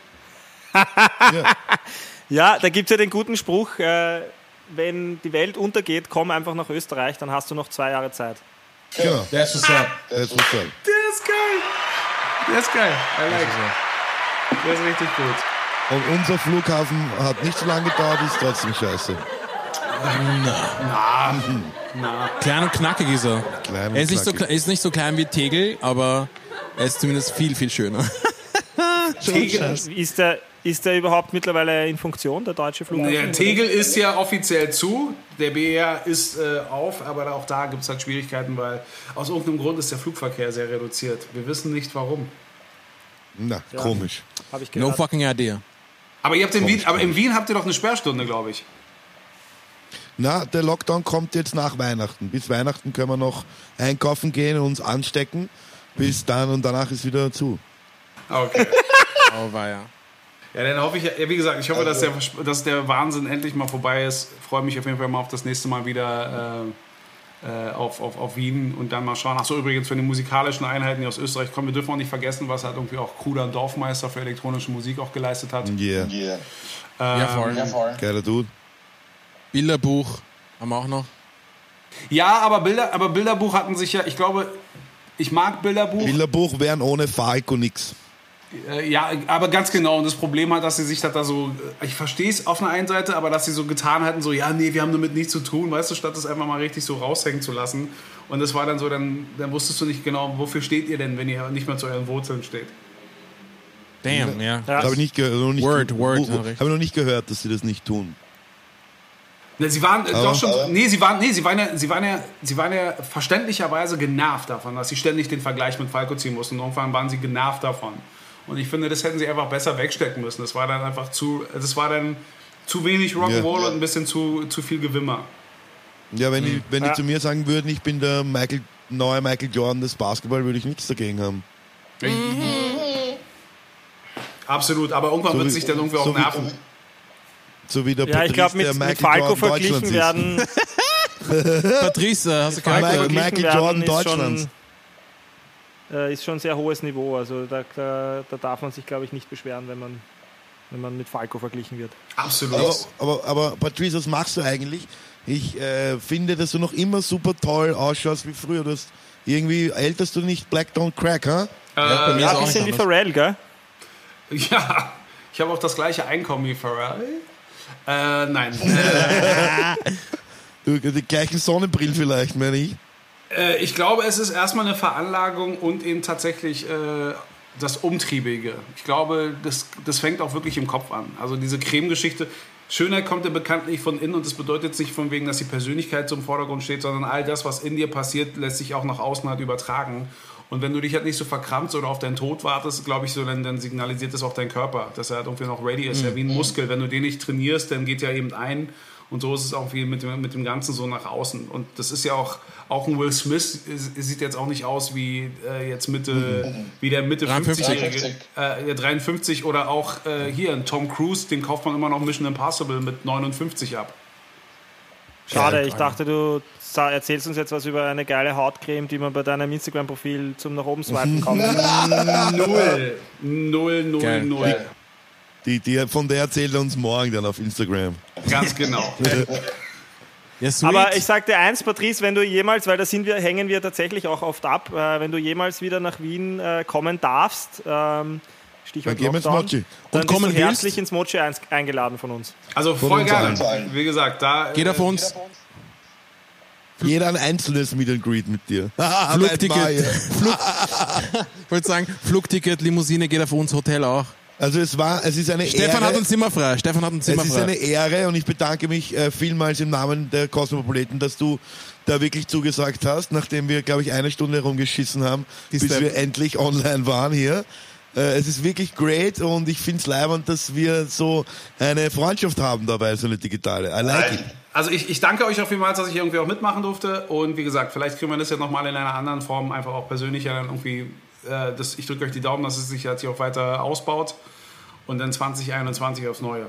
Ja, da gibt es ja den guten Spruch, äh, wenn die Welt untergeht, komm einfach nach Österreich, dann hast du noch zwei Jahre Zeit. Genau. That's what's up. Das muss sein. Der ist geil. Der ist geil. I like. Der ist richtig gut. Und unser Flughafen hat nicht so lange gedauert, ist trotzdem scheiße. Klein und knackig ist er. Klein und Er ist nicht, so, knackig. kle- ist nicht so klein wie Tegel, aber er ist zumindest viel, viel schöner. Ist der, ist der überhaupt mittlerweile in Funktion, der deutsche Flughafen? Der Tegel ist ja offiziell zu, der BR ist äh, auf, aber auch da gibt es halt Schwierigkeiten, weil aus irgendeinem Grund ist der Flugverkehr sehr reduziert. Wir wissen nicht warum. Na, komisch. Hab ich No fucking idea. Aber, ihr habt in Wien, aber in Wien habt ihr doch eine Sperrstunde, glaube ich. Na, der Lockdown kommt jetzt nach Weihnachten. Bis Weihnachten können wir noch einkaufen gehen und uns anstecken. Bis dann und danach ist wieder zu. Okay. Oh, war ja. Ja, dann hoffe ich, ja, wie gesagt, ich hoffe, dass der, dass der Wahnsinn endlich mal vorbei ist. Freue mich auf jeden Fall mal auf das nächste Mal wieder äh, äh, auf, auf, auf Wien und dann mal schauen. Achso, übrigens für die musikalischen Einheiten, die aus Österreich kommen, wir dürfen auch nicht vergessen, was halt irgendwie auch Kruder Dorfmeister für elektronische Musik auch geleistet hat. Yeah. Yeah. Ja, voll. Ja, voll. Geiler Dude. Bilderbuch haben wir auch noch. Ja, aber, Bilder, aber Bilderbuch hatten sich ja, ich glaube, ich mag Bilderbuch. Bilderbuch wären ohne Falco nix. Äh, ja, aber ganz genau. Und das Problem hat, dass sie sich da so, äh, ich verstehe es auf einer einen Seite, aber dass sie so getan hatten, so, ja, nee, wir haben damit nichts zu tun, weißt du, statt das einfach mal richtig so raushängen zu lassen. Und das war dann so, dann, dann wusstest du nicht genau, wofür steht ihr denn, wenn ihr nicht mehr zu euren Wurzeln steht. Damn, ja. Ja. Habe ich nicht gehört. Word, Word. Habe ich noch nicht gehört, dass sie das nicht tun. Ne, sie waren äh, Aber- doch schon, nee, sie waren, nee, sie waren ja, sie waren ja, sie waren ja verständlicherweise genervt davon, dass sie ständig den Vergleich mit Falco ziehen mussten. Und irgendwann waren sie genervt davon. Und ich finde, das hätten sie einfach besser wegstecken müssen. Das war dann einfach zu, das war dann zu wenig Rock'n'Roll Ja. und ein bisschen zu, zu viel Gewimmer. Ja, wenn, die, wenn Ja. die zu mir sagen würden, ich bin der Michael, neue Michael Jordan des Basketball, würde ich nichts dagegen haben. Absolut, aber irgendwann So wird sich dann irgendwie auch so wie- nerven. So wie der Ja, ich Patrice, glaube, der mit, Michael mit Falco Jordan verglichen werden, Patrice, äh, hast du? Michael- verglichen Michael werden Jordan ist Deutschlands. Schon, äh, ist schon ein sehr hohes Niveau. Also da, da, da darf man sich, glaube ich, nicht beschweren, wenn man, wenn man mit Falco verglichen wird. Absolut. Aber, aber, aber Patrice, was machst du eigentlich? Ich äh, finde, dass du noch immer super toll ausschaust wie früher. Du hast irgendwie älterst du nicht Black Don't Crack, ha? Ja, bei mir Ja, ist ein bisschen wie. Pharrell, gell? Ja, ich habe auch das gleiche Einkommen wie Pharrell. Äh, nein. Du, die gleichen Sonnenbrillen vielleicht, meine ich. äh, ich glaube, es ist erstmal eine Veranlagung und eben tatsächlich äh, das Umtriebige. Ich glaube, das, das fängt auch wirklich im Kopf an. Also diese Creme-Geschichte. Schönheit kommt ja bekanntlich von innen und das bedeutet nicht von wegen, dass die Persönlichkeit im Vordergrund steht, sondern all das, was in dir passiert, lässt sich auch nach außen halt übertragen. Und wenn du dich halt nicht so verkrampfst oder auf deinen Tod wartest, glaube ich, so, dann, dann signalisiert das auch dein Körper, dass er halt irgendwie noch ready ist. Ja, wie ein Muskel. Wenn du den nicht trainierst, dann geht er eben ein. Und so ist es auch wie mit dem, mit dem Ganzen so nach außen. Und das ist ja auch, auch ein Will Smith sieht jetzt auch nicht aus wie äh, jetzt Mitte, wie der Mitte 53. 50-Jährige. Äh, der 53 oder auch äh, hier ein Tom Cruise, den kauft man immer noch Mission Impossible mit 59 ab. Schade, Geil. ich dachte, du erzählst uns jetzt was über eine geile Hautcreme, die man bei deinem Instagram-Profil zum nach oben swipen kann. Null. Null, null, Geil. null. Die, die, von der erzählt er uns morgen dann auf Instagram. Ganz genau. Ja. Aber ich sag dir eins, Patrice, wenn du jemals, weil da sind wir, hängen wir tatsächlich auch oft ab, äh, wenn du jemals wieder nach Wien äh, kommen darfst, ähm, Stichwort Dann gehen wir ins Lockdown, Mochi. dann Und kommen bist du willst? herzlich ins Mochi eingeladen von uns. Also voll allen. Wie gesagt, da. Geht äh, auf uns. Jeder ein einzelnes Meet and Greet mit dir. Flugticket. Flug, ich wollte sagen, Flugticket, Limousine geht auf uns, Hotel auch. Also es war, es ist eine Stefan Ehre. hat ein Zimmer frei. Stefan hat ein Zimmer Es ist frei. eine Ehre und ich bedanke mich äh, vielmals im Namen der Kosmopoliten, dass du da wirklich zugesagt hast, nachdem wir, glaube ich, eine Stunde rumgeschissen haben, Die bis Step- wir endlich online waren hier. Äh, es ist wirklich great und ich finde es leibend, dass wir so eine Freundschaft haben dabei, so eine digitale. I like it. Also ich, ich danke euch auch vielmals, dass ich irgendwie auch mitmachen durfte. Und wie gesagt, vielleicht kriegen wir das ja nochmal in einer anderen Form, einfach auch persönlicher dann irgendwie. Äh, das, ich drücke euch die Daumen, dass es sich jetzt hier auch weiter ausbaut. Und dann 2021 aufs Neue.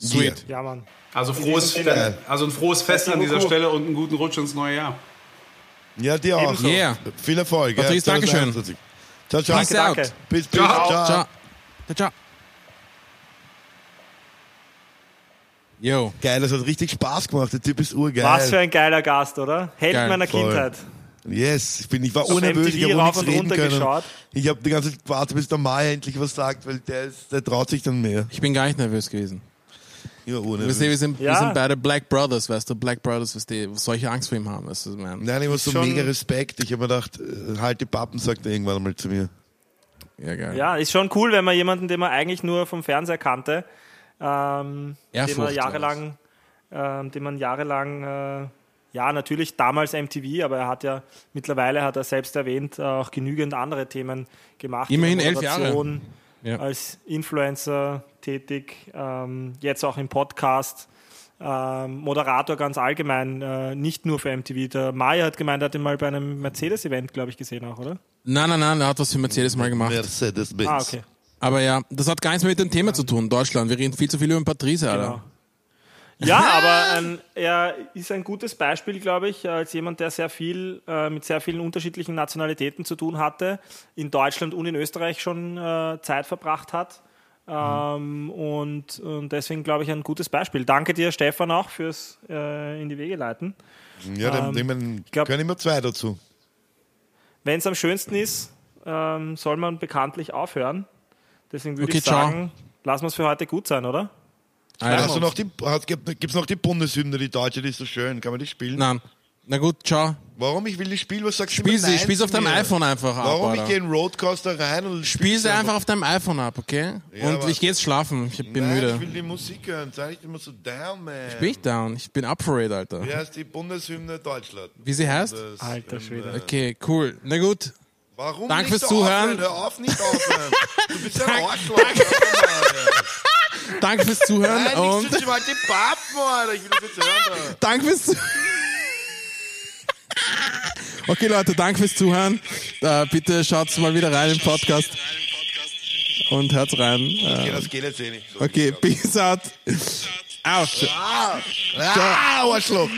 Sweet. Ja, Mann. Also, frohes, also ein frohes Fest an dieser Stelle und einen guten Rutsch ins neue Jahr. Ja, dir auch. Ebenso. Yeah. Viel Erfolg. Patrice, ja, Dankeschön. 2021. Ciao, ciao. Peace Danke. out. Bis, bis, Ciao. ciao. Ciao. Ciao, ciao. Yo. Geil, das hat richtig Spaß gemacht. Der Typ ist urgeil. Was für ein geiler Gast, oder? Held Geil, meiner voll. Kindheit. Yes, ich, bin, ich war Auf urnervös, ich habe nichts und reden runter können. geschaut. Ich habe die ganze Zeit gewartet, bis der Mai endlich was sagt, weil der, ist, der traut sich dann mehr. Ich bin gar nicht nervös gewesen. Ich war Weißt du, wir sind, wir Ja. sind beide Black Brothers, weißt du, Black Brothers, weißt du, solche Angst vor ihm haben, weißt du, man. Nein, ich war so mega Respekt. Ich habe mir gedacht, äh, halt die Pappen, sagt er irgendwann einmal zu mir. Ja, geil. Ja, ist schon cool, wenn man jemanden, den man eigentlich nur vom Fernseher kannte, ähm, den man jahrelang, ähm, den man jahrelang, äh, ja, natürlich damals MTV, aber er hat ja mittlerweile, hat er selbst erwähnt, auch genügend andere Themen gemacht. Immerhin elf Jahre. Ja. Als Influencer tätig, ähm, jetzt auch im Podcast. Ähm, Moderator ganz allgemein, äh, nicht nur für MTV. Der Maya hat gemeint, er hat ihn mal bei einem Mercedes-Event, glaube ich, gesehen auch, oder? Nein, nein, nein, er hat was für Mercedes mal gemacht. Mercedes-Benz. Ah, okay. Aber ja, das hat gar nichts mehr mit dem Thema zu tun, Deutschland. Wir reden viel zu viel über den Patrice, Alter. Genau. Ja, aber ähm, er ist ein gutes Beispiel, glaube ich, als jemand, der sehr viel äh, mit sehr vielen unterschiedlichen Nationalitäten zu tun hatte, in Deutschland und in Österreich schon äh, Zeit verbracht hat. Ähm, und, und deswegen, glaube ich, ein gutes Beispiel. Danke dir, Stefan, auch fürs äh, in die Wege leiten. Ja, dann Ähm, nehmen, glaub- können immer zwei dazu. Wenn es am schönsten ist, ähm, soll man bekanntlich aufhören. Deswegen würde Okay, ich ciao. sagen, lassen wir es für heute gut sein, oder? Alter. Hast du noch die, hast, gibt es noch die Bundeshymne, die deutsche, die ist so schön. Kann man die spielen? Nein. Na gut, ciao. Warum? Ich will die spielen. Was sagst du Spiel sie, zu auf deinem mir? iPhone einfach ab, Warum? Ich Alter. gehe in Roadcaster rein und Spiel sie einfach auf deinem iPhone ab, okay? Ja, Und ich gehe jetzt schlafen. Ich bin Nein, müde. ich will die Musik hören. Sei nicht immer so down, man. Bin ich down? Ich bin up for it, Alter. Wie heißt die Bundeshymne Deutschland? Wie sie heißt? Das- Alter Schwede. Okay, cool. Na gut. Warum Danke nicht fürs Zuhören. Aufhören? Hör auf, nicht aufhören. Du bist ein Dank- Arschloch. Danke. Fürs Zuhören Nein, und nichts zu halt die Pappen, Alter. Ich will das jetzt hören. Alter. danke fürs Zuhören. Okay, Leute, danke fürs Zuhören. Äh, bitte schaut mal wieder rein im Podcast und hört rein. Okay, Äh, das geht jetzt eh nicht. So. okay, peace out. Out. Ah, ah, Arschloch.